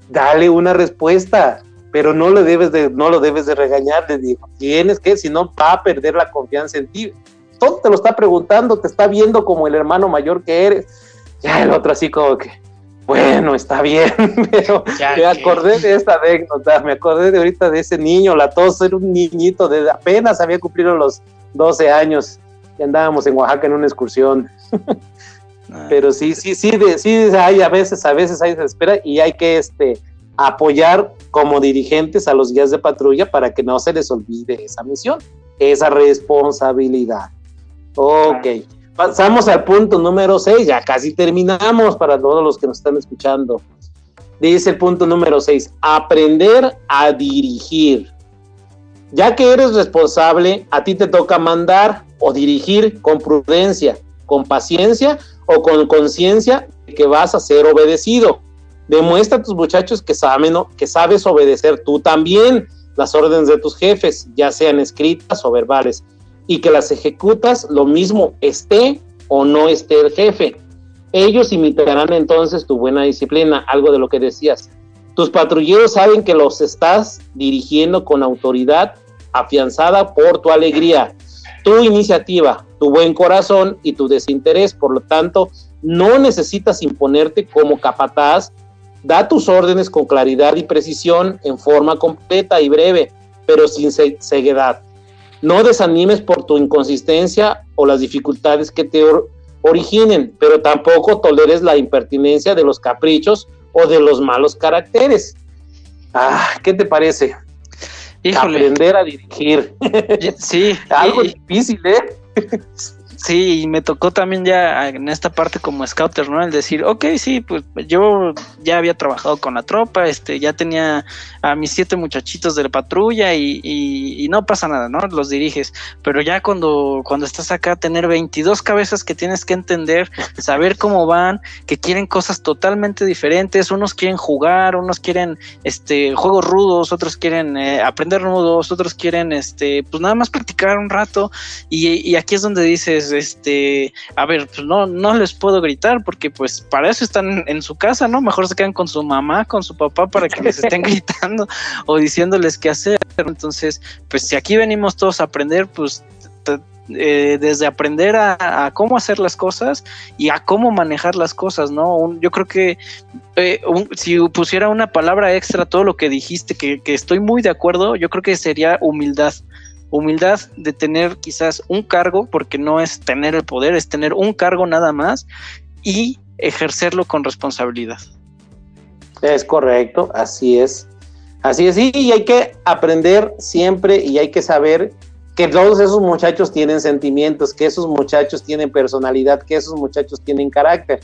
Dale una respuesta, pero no lo debes de, no lo debes de regañar. Le digo, tienes que, si no, va a perder la confianza en ti. Todo te lo está preguntando, te está viendo como el hermano mayor que eres. Ya el otro así como que, bueno, está bien, pero me acordé de esta anécdota, me acordé de ahorita de ese niño, la tos era un niñito, de apenas había cumplido los 12 años y andábamos en Oaxaca en una excursión. Ah. pero sí, sí, sí, sí, hay a veces, a veces hay desespera y hay que este, apoyar como dirigentes a los guías de patrulla para que no se les olvide esa misión, esa responsabilidad. Ok. Pasamos al punto número 6, ya casi terminamos para todos los que nos están escuchando. Dice el punto número 6, aprender a dirigir. Ya que eres responsable, a ti te toca mandar o dirigir con prudencia, con paciencia o con conciencia que vas a ser obedecido. Demuestra a tus muchachos que, saben, que sabes obedecer tú también las órdenes de tus jefes, ya sean escritas o verbales y que las ejecutas lo mismo esté o no esté el jefe. Ellos imitarán entonces tu buena disciplina, algo de lo que decías. Tus patrulleros saben que los estás dirigiendo con autoridad afianzada por tu alegría, tu iniciativa, tu buen corazón y tu desinterés. Por lo tanto, no necesitas imponerte como capataz. Da tus órdenes con claridad y precisión en forma completa y breve, pero sin ceguedad. No desanimes por tu inconsistencia o las dificultades que te originen, pero tampoco toleres la impertinencia de los caprichos o de los malos caracteres. Ah, ¿qué te parece? Aprender a dirigir. Sí. Algo difícil, ¿eh? Sí, y me tocó también ya en esta parte como scouter, ¿no? El decir, ok, sí, pues yo ya había trabajado con la tropa, este, ya tenía a mis siete muchachitos de la patrulla y, y, no pasa nada, ¿no? Los diriges, pero ya cuando, cuando estás acá, tener 22 cabezas que tienes que entender, saber cómo van, que quieren cosas totalmente diferentes, unos quieren jugar, unos quieren, este, juegos rudos, otros quieren eh, aprender nudos, otros quieren, este, pues nada más practicar un rato y, y aquí es donde dices, este, a ver, pues no, no les puedo gritar porque pues para eso están en su casa, ¿no? Mejor se quedan con su mamá, con su papá para que les estén gritando o diciéndoles qué hacer. Entonces, pues si aquí venimos todos a aprender, pues eh, desde aprender a, cómo hacer las cosas y a cómo manejar las cosas, ¿no? yo creo que eh, si pusiera una palabra extra a todo lo que dijiste, que, que, estoy muy de acuerdo, yo creo que sería humildad humildad de tener quizás un cargo, porque no es tener el poder, es tener un cargo nada más y ejercerlo con responsabilidad. Es correcto, así es. Así es, y hay que aprender siempre y hay que saber que todos esos muchachos tienen sentimientos, que esos muchachos tienen personalidad, que esos muchachos tienen carácter.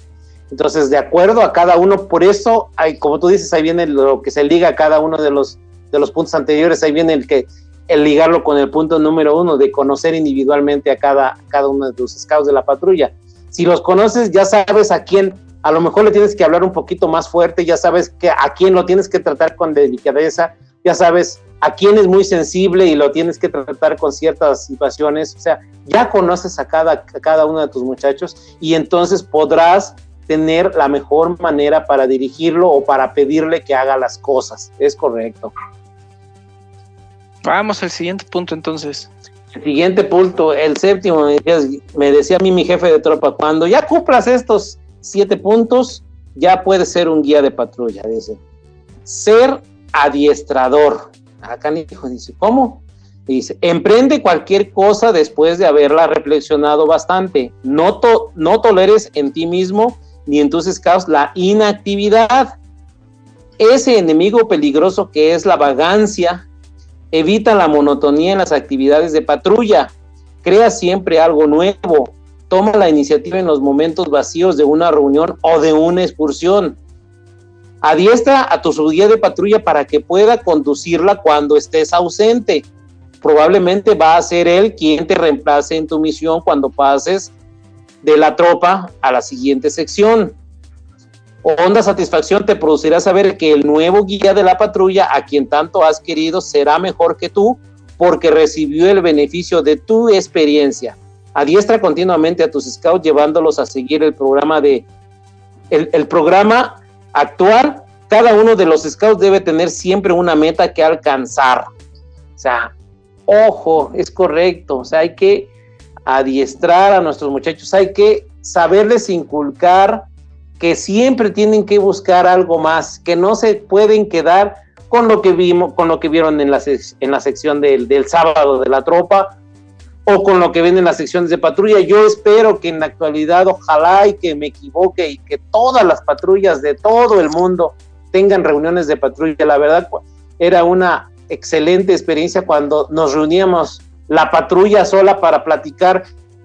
Entonces, de acuerdo a cada uno, por eso, hay, como tú dices, ahí viene lo que se liga a cada uno de los, de los puntos anteriores, ahí viene el que el ligarlo con el punto número uno de conocer individualmente a cada, cada uno de los scouts de la patrulla. Si los conoces, ya sabes a quién, a lo mejor le tienes que hablar un poquito más fuerte, ya sabes que a quién lo tienes que tratar con delicadeza, ya sabes a quién es muy sensible y lo tienes que tratar con ciertas situaciones. O sea, ya conoces a cada, a cada uno de tus muchachos y entonces podrás tener la mejor manera para dirigirlo o para pedirle que haga las cosas. Es correcto. Vamos al siguiente punto entonces. Siguiente punto, el séptimo, me decía a mí mi jefe de tropa, cuando ya cumplas estos siete puntos, ya puedes ser un guía de patrulla, dice. Ser adiestrador. Acá hijo dice, ¿cómo? Dice, emprende cualquier cosa después de haberla reflexionado bastante. No, no toleres en ti mismo ni en tus scouts la inactividad. Ese enemigo peligroso que es la vagancia, evita la monotonía en las actividades de patrulla, crea siempre algo nuevo, toma la iniciativa en los momentos vacíos de una reunión o de una excursión. Adiestra a tu guía de patrulla para que pueda conducirla cuando estés ausente. Probablemente va a ser él quien te reemplace en tu misión cuando pases de la tropa a la siguiente sección. Honda satisfacción te producirá saber que el nuevo guía de la patrulla, a quien tanto has querido, será mejor que tú porque recibió el beneficio de tu experiencia. Adiestra continuamente a tus scouts llevándolos a seguir el programa de el, el programa actual. Cada uno de los scouts debe tener siempre una meta que alcanzar. O sea, ojo, es correcto. O sea, hay que adiestrar a nuestros muchachos, hay que saberles inculcar que siempre tienen que buscar algo más, que no se pueden quedar con lo que vimos, con lo que vieron en la, en la sección del, del sábado de la tropa o con lo que ven en las secciones de patrulla. Yo espero que en la actualidad, ojalá y que me equivoque y que todas las patrullas de todo el mundo tengan reuniones de patrulla. La verdad, era una excelente experiencia cuando nos reuníamos la patrulla sola para platicar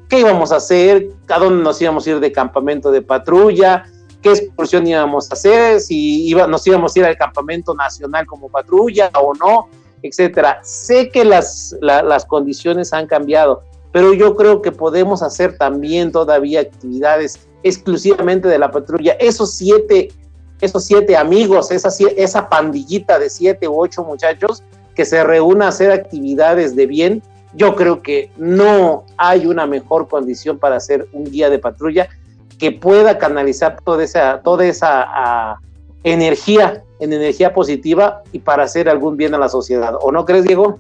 qué íbamos a hacer, a dónde nos íbamos a ir de campamento de patrulla, qué excursión íbamos a hacer, si iba, nos íbamos a ir al campamento nacional como patrulla o no, etcétera. Sé que las, las condiciones han cambiado, pero yo creo que podemos hacer también todavía actividades exclusivamente de la patrulla. Esos siete, esos siete amigos, esa, esa pandillita de siete u ocho muchachos que se reúna a hacer actividades de bien, yo creo que no hay una mejor condición para ser un guía de patrulla que pueda canalizar toda esa, toda esa energía en energía positiva y para hacer algún bien a la sociedad. ¿O no crees, Diego?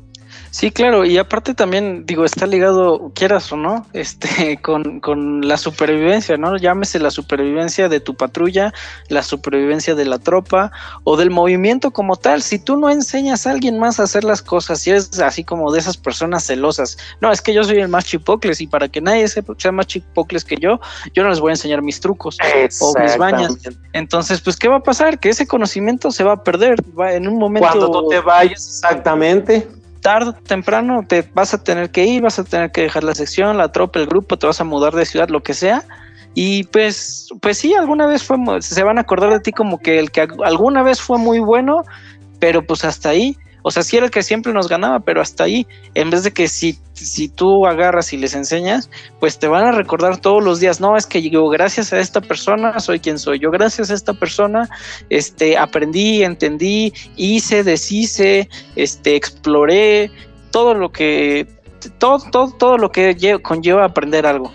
Sí, claro, y aparte también, digo, está ligado, quieras o no, este, con, con, la supervivencia, ¿no? Llámese la supervivencia de tu patrulla, la supervivencia de la tropa o del movimiento como tal. Si tú no enseñas a alguien más a hacer las cosas, si eres así como de esas personas celosas, no, es que yo soy el más chipocles y para que nadie sea más chipocles que yo, yo no les voy a enseñar mis trucos o mis bañas. Entonces, pues, ¿qué va a pasar? Que ese conocimiento se va a perder va en un momento. Cuando tú te vayas, exactamente tarde temprano te vas a tener que ir, vas a tener que dejar la sección, la tropa, el grupo, te vas a mudar de ciudad, lo que sea. Y pues, pues sí, alguna vez fue, se van a acordar de ti como que el que alguna vez fue muy bueno, pero pues hasta ahí. O sea, sí era el que siempre nos ganaba, pero hasta ahí, en vez de que si, si tú agarras y les enseñas, pues te van a recordar todos los días, no, es que yo gracias a esta persona soy quien soy, yo gracias a esta persona este, aprendí, entendí, hice, deshice, este, exploré, todo lo que, todo, todo, todo lo que conlleva aprender algo.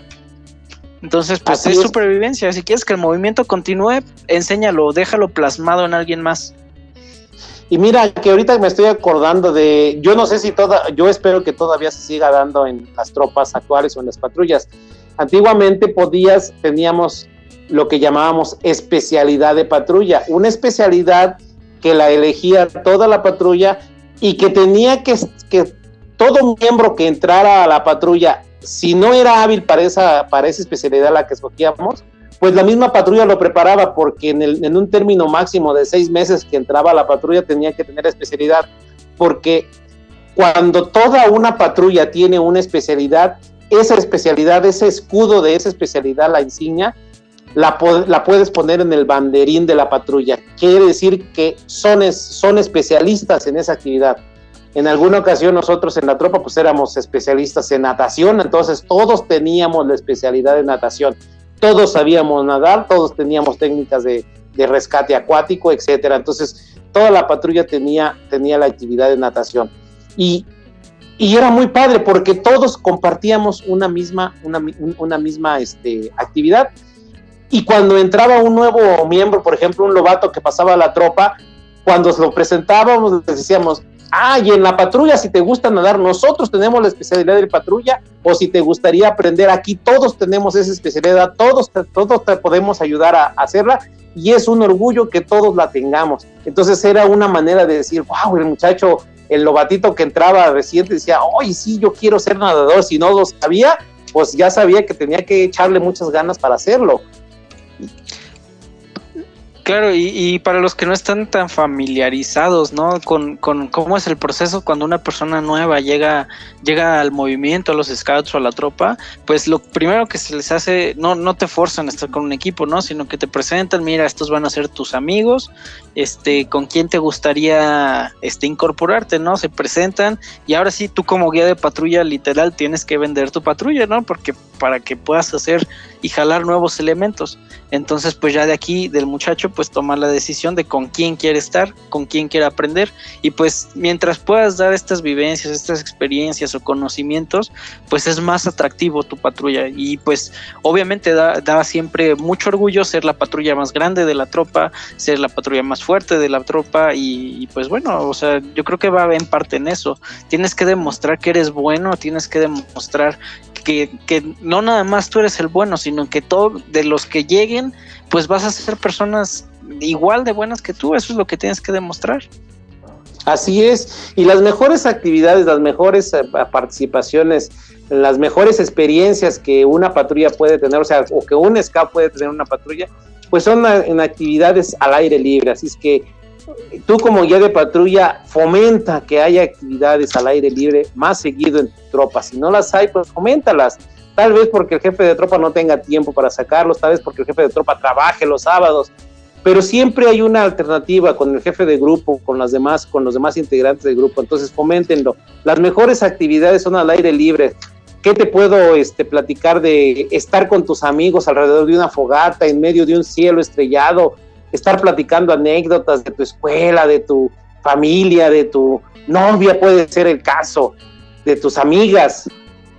Entonces, pues es, es supervivencia. Si quieres que el movimiento continúe, enséñalo, déjalo plasmado en alguien más. Y mira que ahorita me estoy acordando de, yo no sé si toda, yo espero que todavía se siga dando en las tropas actuales o en las patrullas. Antiguamente podías, teníamos lo que llamábamos especialidad de patrulla, una especialidad que la elegía toda la patrulla y que tenía que, que todo miembro que entrara a la patrulla, si no era hábil para esa, para esa especialidad la que escogíamos, pues la misma patrulla lo preparaba porque en, un término máximo de seis meses que entraba la patrulla tenía que tener especialidad, porque cuando toda una patrulla tiene una especialidad, esa especialidad, ese escudo de esa especialidad, la insignia, la, la, puedes poner en el banderín de la patrulla. Quiere decir que son, son especialistas en esa actividad. En alguna ocasión nosotros en la tropa pues éramos especialistas en natación, entonces todos teníamos la especialidad de natación todos sabíamos nadar, todos teníamos técnicas de, rescate acuático, etcétera. Entonces, toda la patrulla tenía, tenía la actividad de natación. Y, era muy padre porque todos compartíamos una misma, una misma este, actividad. Y cuando entraba un nuevo miembro, por ejemplo, un lobato que pasaba a la tropa, cuando lo presentábamos, les decíamos, ah, y en la patrulla, si te gusta nadar, nosotros tenemos la especialidad de patrulla, o si te gustaría aprender aquí, todos tenemos esa especialidad, todos, todos te podemos ayudar a, hacerla, y es un orgullo que todos la tengamos. Entonces era una manera de decir, wow, el muchacho, el lobatito que entraba reciente decía, oye, sí, yo quiero ser nadador, si no lo sabía, pues ya sabía que tenía que echarle muchas ganas para hacerlo. Claro, y, para los que no están tan familiarizados, ¿no? Con, cómo es el proceso cuando una persona nueva llega, llega al movimiento, a los scouts o a la tropa, pues lo primero que se les hace, no, no te forzan a estar con un equipo, ¿no? Sino que te presentan, mira, estos van a ser tus amigos, este, con quién te gustaría este, incorporarte, ¿no? Se presentan y ahora sí, tú como guía de patrulla literal tienes que vender tu patrulla, ¿no? Porque para que puedas hacer y jalar nuevos elementos. Entonces, pues ya de aquí, del muchacho, pues tomar la decisión de con quién quiere estar, con quién quiere aprender. Y pues mientras puedas dar estas vivencias, estas experiencias o conocimientos, pues es más atractivo tu patrulla. Y pues obviamente da, siempre mucho orgullo ser la patrulla más grande de la tropa, ser la patrulla más fuerte de la tropa. Y, pues bueno, o sea, yo creo que va en parte en eso. Tienes que demostrar que eres bueno, tienes que demostrar que, que, no nada más tú eres el bueno, sino que todos de los que lleguen, pues vas a ser personas igual de buenas que tú, eso es lo que tienes que demostrar. Así es, y las mejores actividades, las mejores eh, participaciones, las mejores experiencias que una patrulla puede tener, o sea, o que un SCAP puede tener una patrulla, pues son en actividades al aire libre, así es que tú como guía de patrulla fomenta que haya actividades al aire libre más seguido en tu tropa. Si no las hay, pues foméntalas. Tal vez porque el jefe de tropa no tenga tiempo para sacarlos, tal vez porque el jefe de tropa trabaje los sábados, pero siempre hay una alternativa con el jefe de grupo, con las demás, con los demás integrantes del grupo. Entonces, foméntenlo. Las mejores actividades son al aire libre. ¿Qué te puedo este, platicar de estar con tus amigos alrededor de una fogata, en medio de un cielo estrellado, estar platicando anécdotas de tu escuela, de tu familia, de tu novia, puede ser el caso, de tus amigas.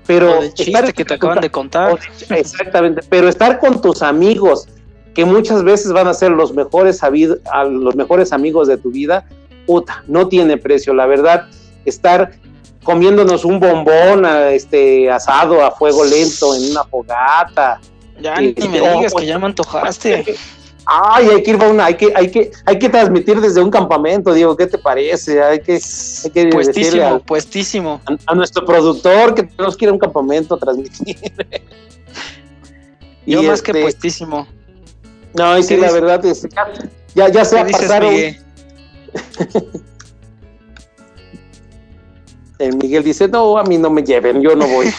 Pero chiste que te acaban de contar. Exactamente, pero estar con tus amigos, que muchas veces van a ser los mejores, los mejores amigos de tu vida, puta, no tiene precio, la verdad, estar comiéndonos un bombón este asado a fuego lento en una fogata. Ya ni me digas que ya me antojaste. Ay, hay que ir a una, hay que, hay que, hay que transmitir desde un campamento, Diego, ¿qué te parece? Hay que, hay que puestísimo, puestísimo. A, nuestro productor que tenemos que ir a un campamento a transmitir. Yo más que este, puestísimo. No, y sí, la verdad es ya, ya se ha pasado. El Miguel dice, no, a mí no me lleven, yo no voy.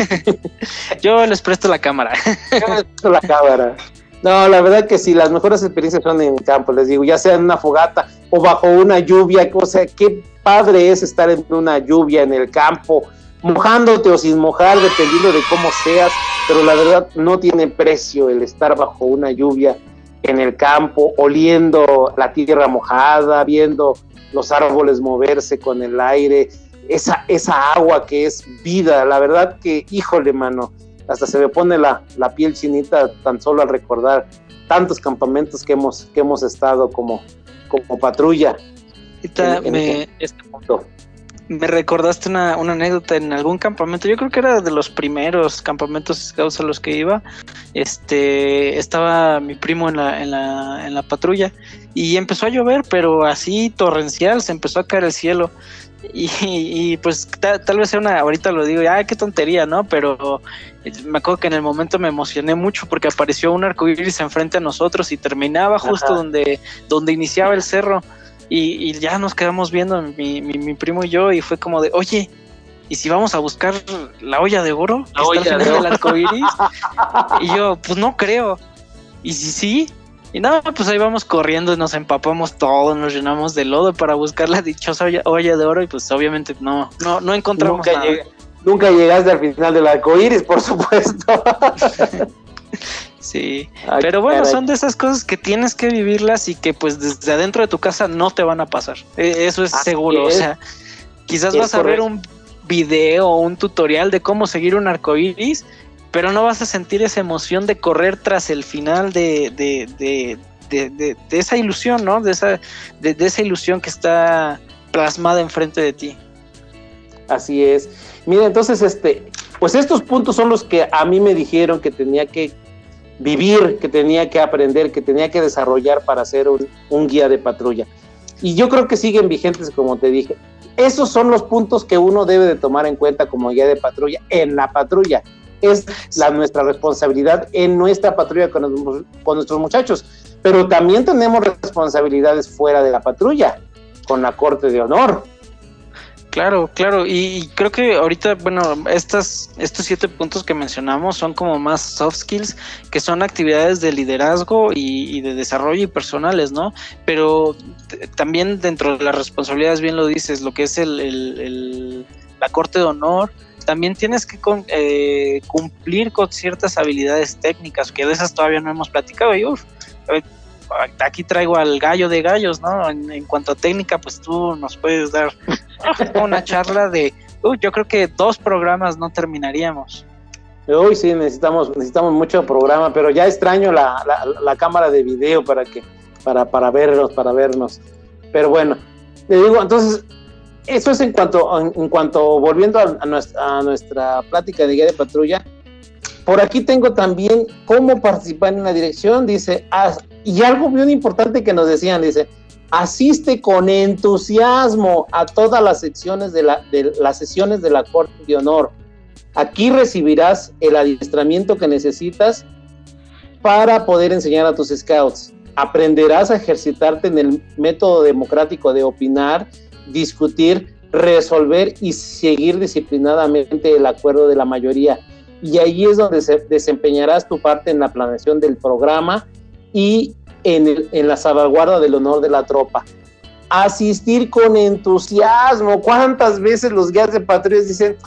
yo les presto la cámara. yo les presto la cámara. No, la verdad que sí, las mejores experiencias son en campo, les digo, ya sea en una fogata o bajo una lluvia, o sea, qué padre es estar en una lluvia en el campo, mojándote o sin mojar, dependiendo de cómo seas, pero la verdad no tiene precio el estar bajo una lluvia en el campo, oliendo la tierra mojada, viendo los árboles moverse con el aire, esa, esa agua que es vida, la verdad que, híjole, mano, hasta se me pone la, piel chinita tan solo al recordar tantos campamentos que hemos, que hemos estado como, como patrulla. me, este me recordaste una, anécdota en algún campamento, yo creo que era de los primeros campamentos scouts a los que iba, este, estaba mi primo en la, en la, en la patrulla y empezó a llover, pero así torrencial, se empezó a caer el cielo y, pues tal vez sea una, ahorita lo digo, ay, qué tontería, ¿no? Pero eh, me acuerdo que en el momento me emocioné mucho porque apareció un arco iris enfrente a nosotros y terminaba justo donde, donde iniciaba el cerro. Y, ya nos quedamos viendo, mi, mi, primo y yo, y fue como de, oye, ¿y si vamos a buscar la olla de oro? La olla de del arco iris? y yo, pues no creo. Y si sí, y nada, pues ahí vamos corriendo, nos empapamos todo, nos llenamos de lodo para buscar la dichosa olla, de oro y pues obviamente no, no, no encontramos nunca nunca llegaste al final del arco iris, por supuesto. Sí, pero bueno, son de esas cosas que tienes que vivirlas y que pues desde adentro de tu casa no te van a pasar. E, eso es seguro, o sea, quizás vas a ver un video o un tutorial de cómo seguir un arcoíris, pero no vas a sentir esa emoción de correr tras el final de, de, de, de, esa ilusión, ¿no? De esa, de, esa ilusión que está plasmada enfrente de ti. Así es. Mira, entonces, este, pues estos puntos son los que a mí me dijeron que tenía que vivir, que tenía que aprender, que tenía que desarrollar para ser un, guía de patrulla. Y yo creo que siguen vigentes, como te dije. Esos son los puntos que uno debe de tomar en cuenta como guía de patrulla en la patrulla. Es la, nuestra responsabilidad en nuestra patrulla con, nuestros muchachos. Pero también tenemos responsabilidades fuera de la patrulla, con la corte de honor. Claro, claro, y, creo que ahorita, bueno, estas, estos siete puntos que mencionamos son como más soft skills, que son actividades de liderazgo y, de desarrollo y personales, ¿no? Pero también dentro de las responsabilidades, bien lo dices, lo que es el, la corte de honor, también tienes que eh, cumplir con ciertas habilidades técnicas, que de esas todavía no hemos platicado, y uff, aquí traigo al gallo de gallos, ¿no? En, cuanto a técnica, pues tú nos puedes dar una charla de, uy, yo creo que dos programas no terminaríamos. Uy, sí, necesitamos, necesitamos mucho programa, pero ya extraño la, la, cámara de video para que, para, para vernos, para vernos. Pero bueno, le digo, entonces, eso es en cuanto, en, cuanto, volviendo a, nuestra, a nuestra plática de guía de patrulla, por aquí tengo también cómo participar en una dirección, dice, y algo bien importante que nos decían, dice, asiste con entusiasmo a todas las secciones de, la, de las sesiones de la Corte de Honor. Aquí recibirás el adiestramiento que necesitas para poder enseñar a tus scouts. Aprenderás a ejercitarte en el método democrático de opinar, discutir, resolver y seguir disciplinadamente el acuerdo de la mayoría y ahí es donde desempeñarás tu parte en la planeación del programa y en, en la salvaguarda del honor de la tropa. Asistir con entusiasmo. ¿Cuántas veces los guías de patrullas dicen,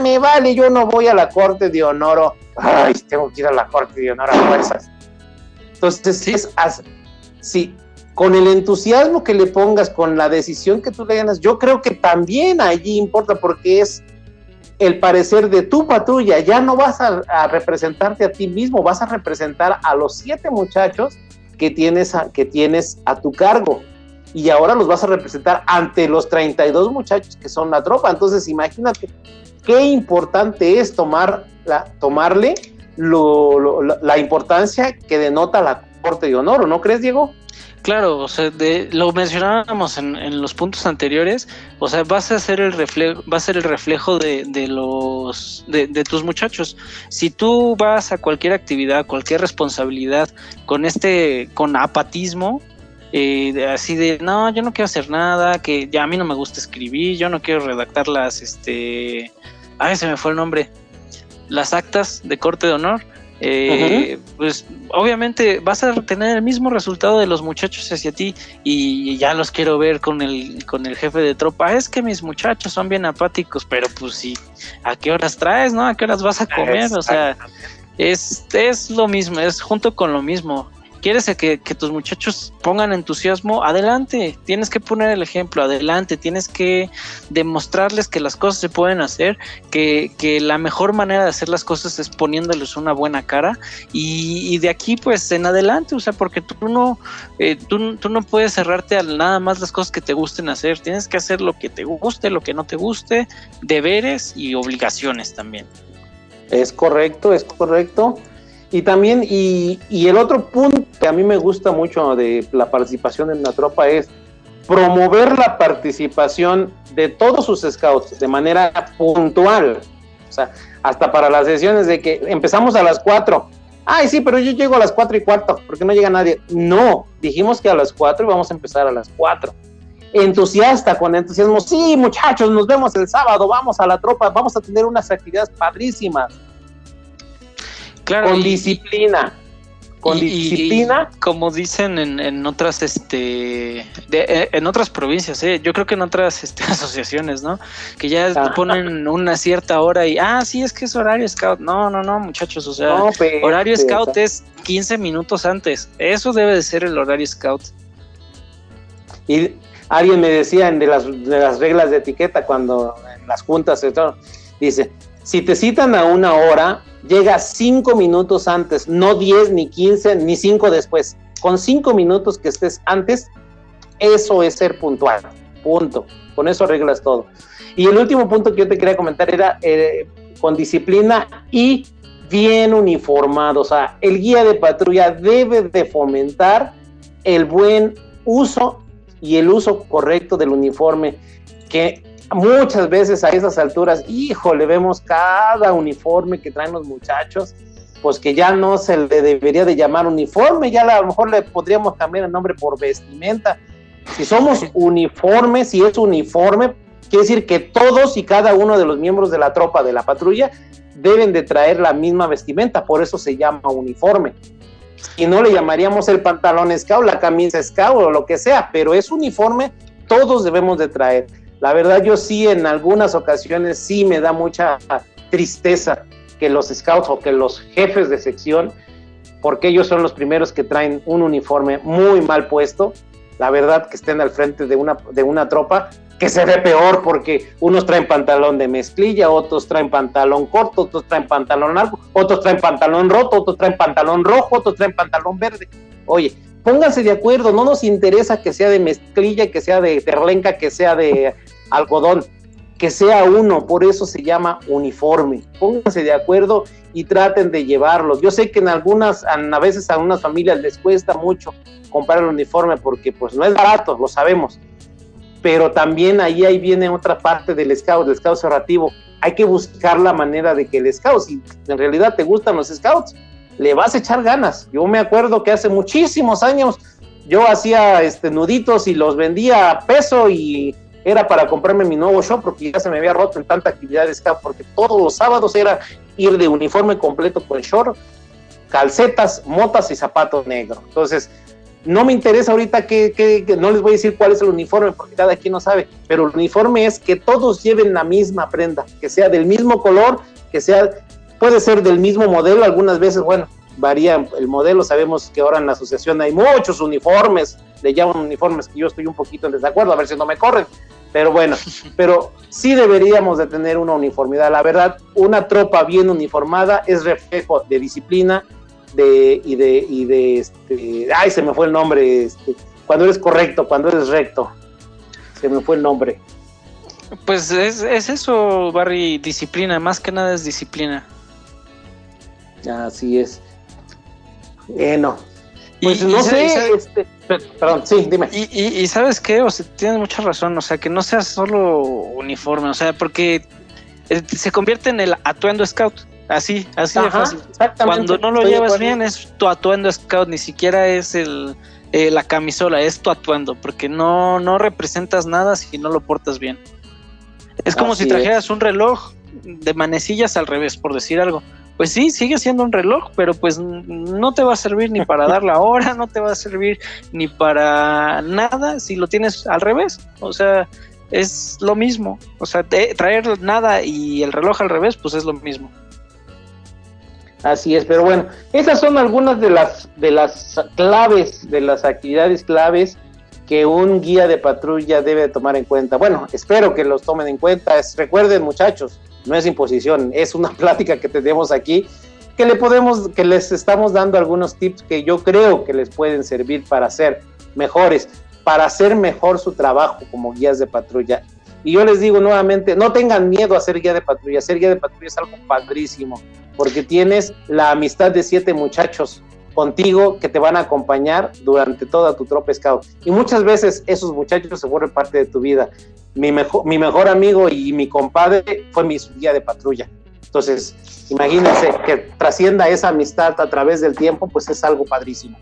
me vale, yo no voy a la corte de honor? Ay, tengo que ir a la corte de honor a fuerzas. Entonces, ¿Sí? es sí, con el entusiasmo que le pongas, con la decisión que tú le ganas, yo creo que también allí importa porque es el parecer de tu patrulla, ya no vas a, representarte a ti mismo, vas a representar a los siete muchachos que tienes a, que tienes a tu cargo. Y ahora los vas a representar ante los 32 muchachos que son la tropa. Entonces, imagínate qué importante es tomar la, tomarle la importancia que denota la corte de honor, ¿no crees, Diego? Claro, o sea, de, lo mencionábamos en, los puntos anteriores, o sea, vas a ser el reflejo, va a ser el reflejo de, los de, tus muchachos. Si tú vas a cualquier actividad, cualquier responsabilidad con este, con apatismo, eh, así de no, yo no quiero hacer nada, que ya a mí no me gusta escribir, yo no quiero redactar las, este, ay, se me fue el nombre, las actas de corte de honor eh, pues obviamente vas a tener el mismo resultado de los muchachos hacia ti y ya los quiero ver con el con el jefe de tropa. Es que mis muchachos son bien apáticos, pero pues sí, ¿a qué horas traes, no? ¿A qué horas vas a comer? O sea, es, es lo mismo, es junto con lo mismo quieres que, tus muchachos pongan entusiasmo, adelante, tienes que poner el ejemplo, adelante, tienes que demostrarles que las cosas se pueden hacer, que, la mejor manera de hacer las cosas es poniéndoles una buena cara y, de aquí pues en adelante, o sea, porque tú no, eh, tú, tú no puedes cerrarte a nada más las cosas que te gusten hacer, tienes que hacer lo que te guste, lo que no te guste, deberes y obligaciones también. Es correcto, es correcto. Y también, y, el otro punto que a mí me gusta mucho de la participación en la tropa es promover la participación de todos sus scouts de manera puntual. O sea, hasta para las sesiones de que empezamos a las 4. Ay, sí, pero yo llego a las 4 y cuarto, porque no llega nadie. No, dijimos que a las 4 y vamos a empezar a las 4. Entusiasta, con entusiasmo. Sí, muchachos, nos vemos el sábado, vamos a la tropa, vamos a tener unas actividades padrísimas con disciplina, con disciplina. como dicen en, otras, este, eh, en otras provincias, ¿eh? yo creo que en otras este, asociaciones, ¿no? Que ya ah. ponen una cierta hora y, ah, sí, es que es horario scout. No, no, no, muchachos, o sea, horario scout es 15 minutos antes. Eso debe de ser el horario scout. Y alguien me decía de las, de las reglas de etiqueta cuando en las juntas, dice, si te citan a una hora, llega cinco minutos antes, no diez, ni quince, ni cinco después. Con cinco minutos que estés antes, eso es ser puntual. Punto. Con eso arreglas todo. Y el último punto que yo te quería comentar era eh, con disciplina y bien uniformado. O sea, el guía de patrulla debe de fomentar el buen uso y el uso correcto del uniforme. Que muchas veces a esas alturas, híjole, vemos cada uniforme que traen los muchachos, pues que ya no se le debería de llamar uniforme, ya a lo mejor le podríamos cambiar el nombre por vestimenta. Si somos uniformes, si es uniforme, quiere decir que todos y cada uno de los miembros de la tropa de la patrulla deben de traer la misma vestimenta, por eso se llama uniforme. Y no le llamaríamos el pantalón scout, la camisa scout o lo que sea, pero es uniforme, todos debemos de traer. La verdad yo sí en algunas ocasiones sí me da mucha tristeza que los scouts o que los jefes de sección, porque ellos son los primeros que traen un uniforme muy mal puesto, la verdad que estén al frente de una, de una tropa que se ve peor porque unos traen pantalón de mezclilla, otros traen pantalón corto, otros traen pantalón largo, otros traen pantalón roto, otros traen pantalón rojo, otros traen pantalón verde. Oye, pónganse de acuerdo, no nos interesa que sea de mezclilla, que sea de terlenca, que sea de algodón, que sea uno, por eso se llama uniforme. Pónganse de acuerdo y traten de llevarlos. Yo sé que en algunas, a veces a unas familias les cuesta mucho comprar el uniforme porque pues no es barato, lo sabemos. Pero también ahí, ahí viene otra parte del scout, del scout cerrativo. Hay que buscar la manera de que el scout, si en realidad te gustan los scouts, le vas a echar ganas. Yo me acuerdo que hace muchísimos años yo hacía este, nuditos y los vendía a peso y era para comprarme mi nuevo shop porque ya se me había roto en tanta actividad de porque todos los sábados era ir de uniforme completo con short, calcetas, motas y zapatos negros. Entonces, no me interesa ahorita que, no les voy a decir cuál es el uniforme porque cada quien no sabe, pero el uniforme es que todos lleven la misma prenda, que sea del mismo color, que sea, puede ser del mismo modelo, algunas veces, bueno, varía el modelo, sabemos que ahora en la asociación hay muchos uniformes, le llaman uniformes que yo estoy un poquito en desacuerdo, a ver si no me corren, pero bueno, pero sí deberíamos de tener una uniformidad. La verdad, una tropa bien uniformada es reflejo de disciplina de, y de, y de este, ay, se me fue el nombre, este, cuando eres correcto, cuando eres recto. Se me fue el nombre. Pues es, es eso, Barry, disciplina, más que nada es disciplina. Así es. Bueno, pues no sé, este, perdón, sí, dime. Y, sabes qué, o sea, tienes mucha razón, o sea, que no sea solo uniforme, o sea, porque eh, se convierte en el atuendo scout, así, así de fácil. Cuando no lo llevas bien es tu atuendo scout, ni siquiera es el eh, la camisola, es tu atuendo, porque no, no representas nada si no lo portas bien. Es como si trajeras un reloj de manecillas al revés, por decir algo pues sí, sigue siendo un reloj, pero pues no te va a servir ni para dar la hora, no te va a servir ni para nada si lo tienes al revés. O sea, es lo mismo. O sea, traer nada y el reloj al revés, pues es lo mismo. Así es, pero bueno, esas son algunas de las de las claves, de las actividades claves que un guía de patrulla debe tomar en cuenta. Bueno, espero que los tomen en cuenta. recuerden, muchachos, no es imposición, es una plática que tenemos aquí que le podemos, que les estamos dando algunos tips que yo creo que les pueden servir para ser mejores, para hacer mejor su trabajo como guías de patrulla. Y yo les digo nuevamente, no tengan miedo a ser guía de patrulla. Ser guía de patrulla es algo padrísimo, porque tienes la amistad de siete muchachos contigo que te van a acompañar durante toda tu tropa scout. Y muchas veces esos muchachos se vuelven parte de tu vida. Mi mejor, mi mejor amigo y mi compadre fue mi guía de patrulla. Entonces, imagínense que trascienda esa amistad a través del tiempo, pues es algo padrísimo.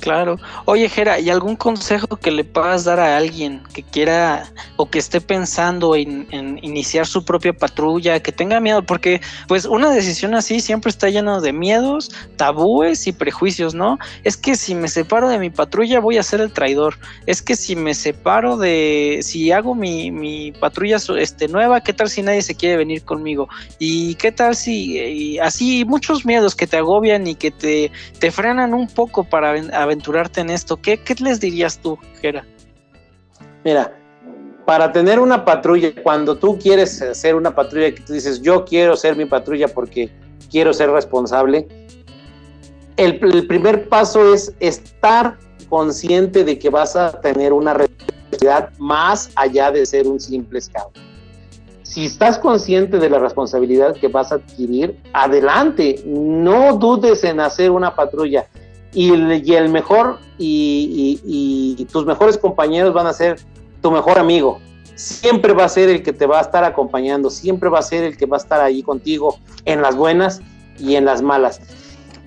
Claro. Oye, Jera, ¿y algún consejo que le puedas dar a alguien que quiera o que esté pensando en, iniciar su propia patrulla, que tenga miedo? Porque, pues, una decisión así siempre está llena de miedos, tabúes y prejuicios, ¿no? Es que si me separo de mi patrulla voy a ser el traidor. Es que si me separo de, si hago mi, mi patrulla este, nueva, ¿qué tal si nadie se quiere venir conmigo? ¿Y qué tal si, así, muchos miedos que te agobian y que te, te frenan un poco para aventurarte en esto. ¿Qué, qué les dirías tú, Jera? Mira, para tener una patrulla, cuando tú quieres hacer una patrulla que tú dices, yo quiero ser mi patrulla porque quiero ser responsable, el, primer paso es estar consciente de que vas a tener una responsabilidad más allá de ser un simple scout. Si estás consciente de la responsabilidad que vas a adquirir, adelante, no dudes en hacer una patrulla y, el mejor y, tus mejores compañeros van a ser tu mejor amigo. Siempre va a ser el que te va a estar acompañando, siempre va a ser el que va a estar ahí contigo en las buenas y en las malas.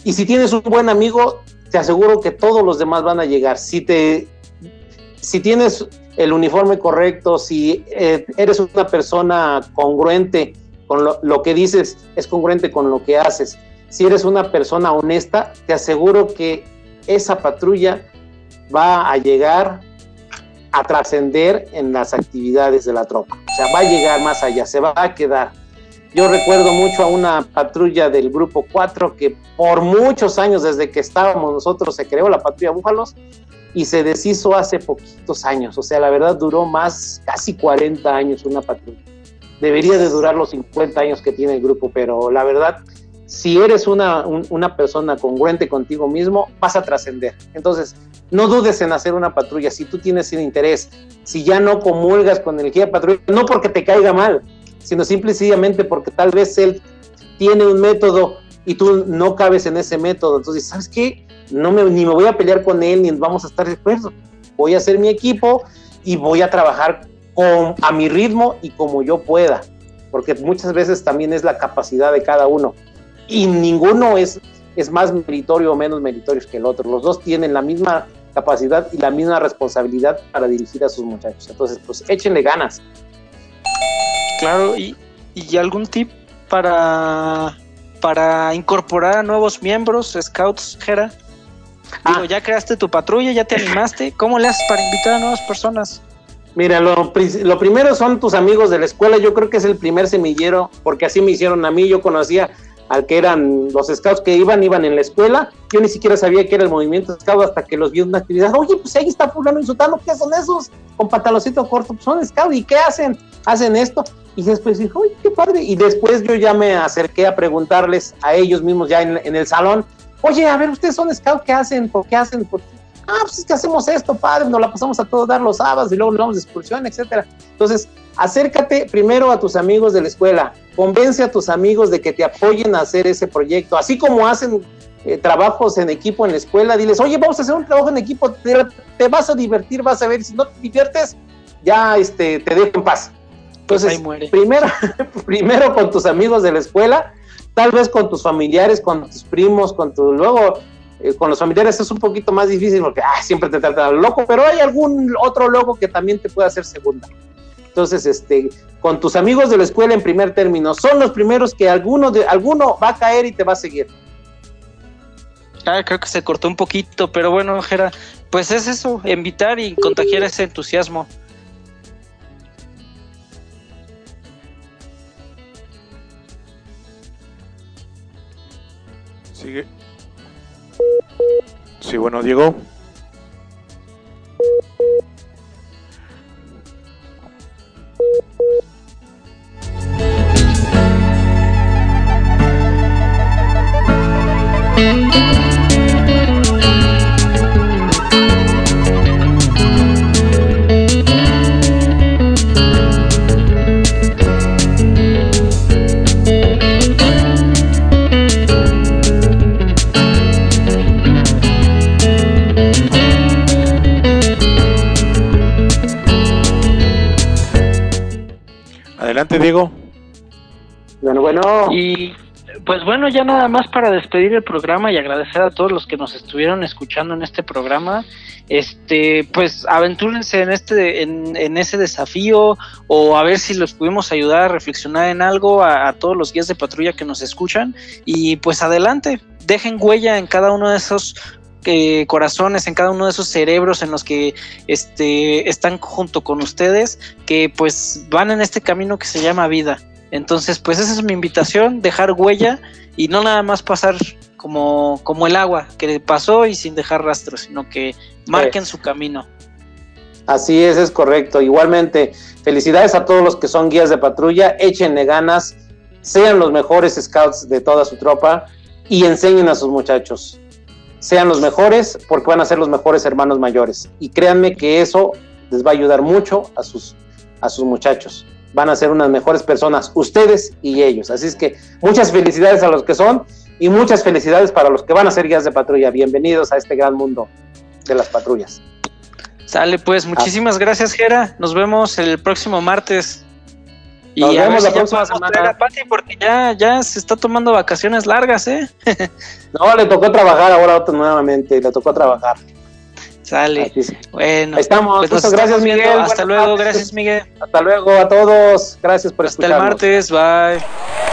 Y si tienes un buen amigo, te aseguro que todos los demás van a llegar. Si te si tienes el uniforme correcto, si eh, eres una persona congruente con lo que dices, es congruente con lo que haces si eres una persona honesta, te aseguro que esa patrulla va a llegar a trascender en las actividades de la tropa. O sea, va a llegar más allá, se va a quedar. Yo recuerdo mucho a una patrulla del grupo 4 que por muchos años, desde que estábamos nosotros, se creó la patrulla Búfalos y se deshizo hace poquitos años. O sea, la verdad duró más, casi 40 años una patrulla. Debería de durar los 50 años que tiene el grupo, pero la verdad si eres una, una persona congruente contigo mismo, vas a trascender. Entonces, no dudes en hacer una patrulla. Si tú tienes el interés, si ya no comulgas con el guía patrulla, no porque te caiga mal, sino simplemente porque tal vez él tiene un método y tú no cabes en ese método. Entonces, ¿sabes qué? No me, ni me voy a pelear con él, ni vamos a estar después. Voy a hacer mi equipo y voy a trabajar con, a mi ritmo y como yo pueda, porque muchas veces también es la capacidad de cada uno y ninguno es, es más meritorio o menos meritorio que el otro. Los dos tienen la misma capacidad y la misma responsabilidad para dirigir a sus muchachos. Entonces, pues échenle ganas. Claro, y, algún tip para, para incorporar a nuevos miembros, Scouts, Jera. Ah. ya creaste tu patrulla, ya te animaste. ¿Cómo le haces para invitar a nuevas personas? Mira, lo, lo, primero son tus amigos de la escuela. Yo creo que es el primer semillero, porque así me hicieron a mí. Yo conocía al que eran los scouts que iban, iban en la escuela. Yo ni siquiera sabía que era el movimiento scout hasta que los vi en una actividad. Oye, pues ahí está fulano insultando, ¿qué son esos? Con pantaloncito corto, pues son scouts, ¿y qué hacen? Hacen esto. Y después dije, oye, qué padre. Y después yo ya me acerqué a preguntarles a ellos mismos ya en, el salón, oye, a ver, ustedes son scouts, ¿qué hacen? ¿Por qué hacen? ¿Por Ah, pues es que hacemos esto, padre, nos la pasamos a todos dar los sábados y luego nos vamos de excursión, etcétera. Entonces, acércate primero a tus amigos de la escuela, convence a tus amigos de que te apoyen a hacer ese proyecto, así como hacen eh, trabajos en equipo en la escuela, diles, oye, vamos a hacer un trabajo en equipo, te, vas a divertir, vas a ver, si no te diviertes, ya este, te dejo en paz. Entonces, primero, primero con tus amigos de la escuela, tal vez con tus familiares, con tus primos, con tu, luego eh, con los familiares es un poquito más difícil porque ah, siempre te tratan loco, pero hay algún otro loco que también te puede hacer segunda. Entonces, este, con tus amigos de la escuela en primer término, son los primeros que alguno, de, alguno va a caer y te va a seguir. Ah, creo que se cortó un poquito, pero bueno, Jera, pues es eso, invitar y contagiar ese entusiasmo. Sí, bueno, Diego. Adelante, Diego. Bueno, bueno. Y pues bueno, ya nada más para despedir el programa y agradecer a todos los que nos estuvieron escuchando en este programa. Este, pues aventúrense en este, en, ese desafío, o a ver si los pudimos ayudar a reflexionar en algo a, todos los guías de patrulla que nos escuchan. Y pues adelante, dejen huella en cada uno de esos eh, corazones, en cada uno de esos cerebros en los que este, están junto con ustedes, que pues van en este camino que se llama vida. Entonces, pues esa es mi invitación, dejar huella y no nada más pasar como, como el agua que pasó y sin dejar rastro, sino que marquen su camino. Así es, es correcto. Igualmente, felicidades a todos los que son guías de patrulla, échenle ganas, sean los mejores scouts de toda su tropa y enseñen a sus muchachos. Sean los mejores porque van a ser los mejores hermanos mayores. Y créanme que eso les va a ayudar mucho a sus, a sus muchachos van a ser unas mejores personas, ustedes y ellos. Así es que muchas felicidades a los que son y muchas felicidades para los que van a ser guías de patrulla. Bienvenidos a este gran mundo de las patrullas. Sale pues, muchísimas gracias Gera. Nos vemos el próximo martes. Nos vemos la próxima semana. porque ya, ya se está tomando vacaciones largas, ¿eh? no, le tocó trabajar ahora nuevamente, le tocó trabajar. Sale. Bueno, estamos. Pues gracias, Miguel. Hasta luego, gracias, Miguel. Hasta luego a todos. Gracias por Hasta el martes, bye.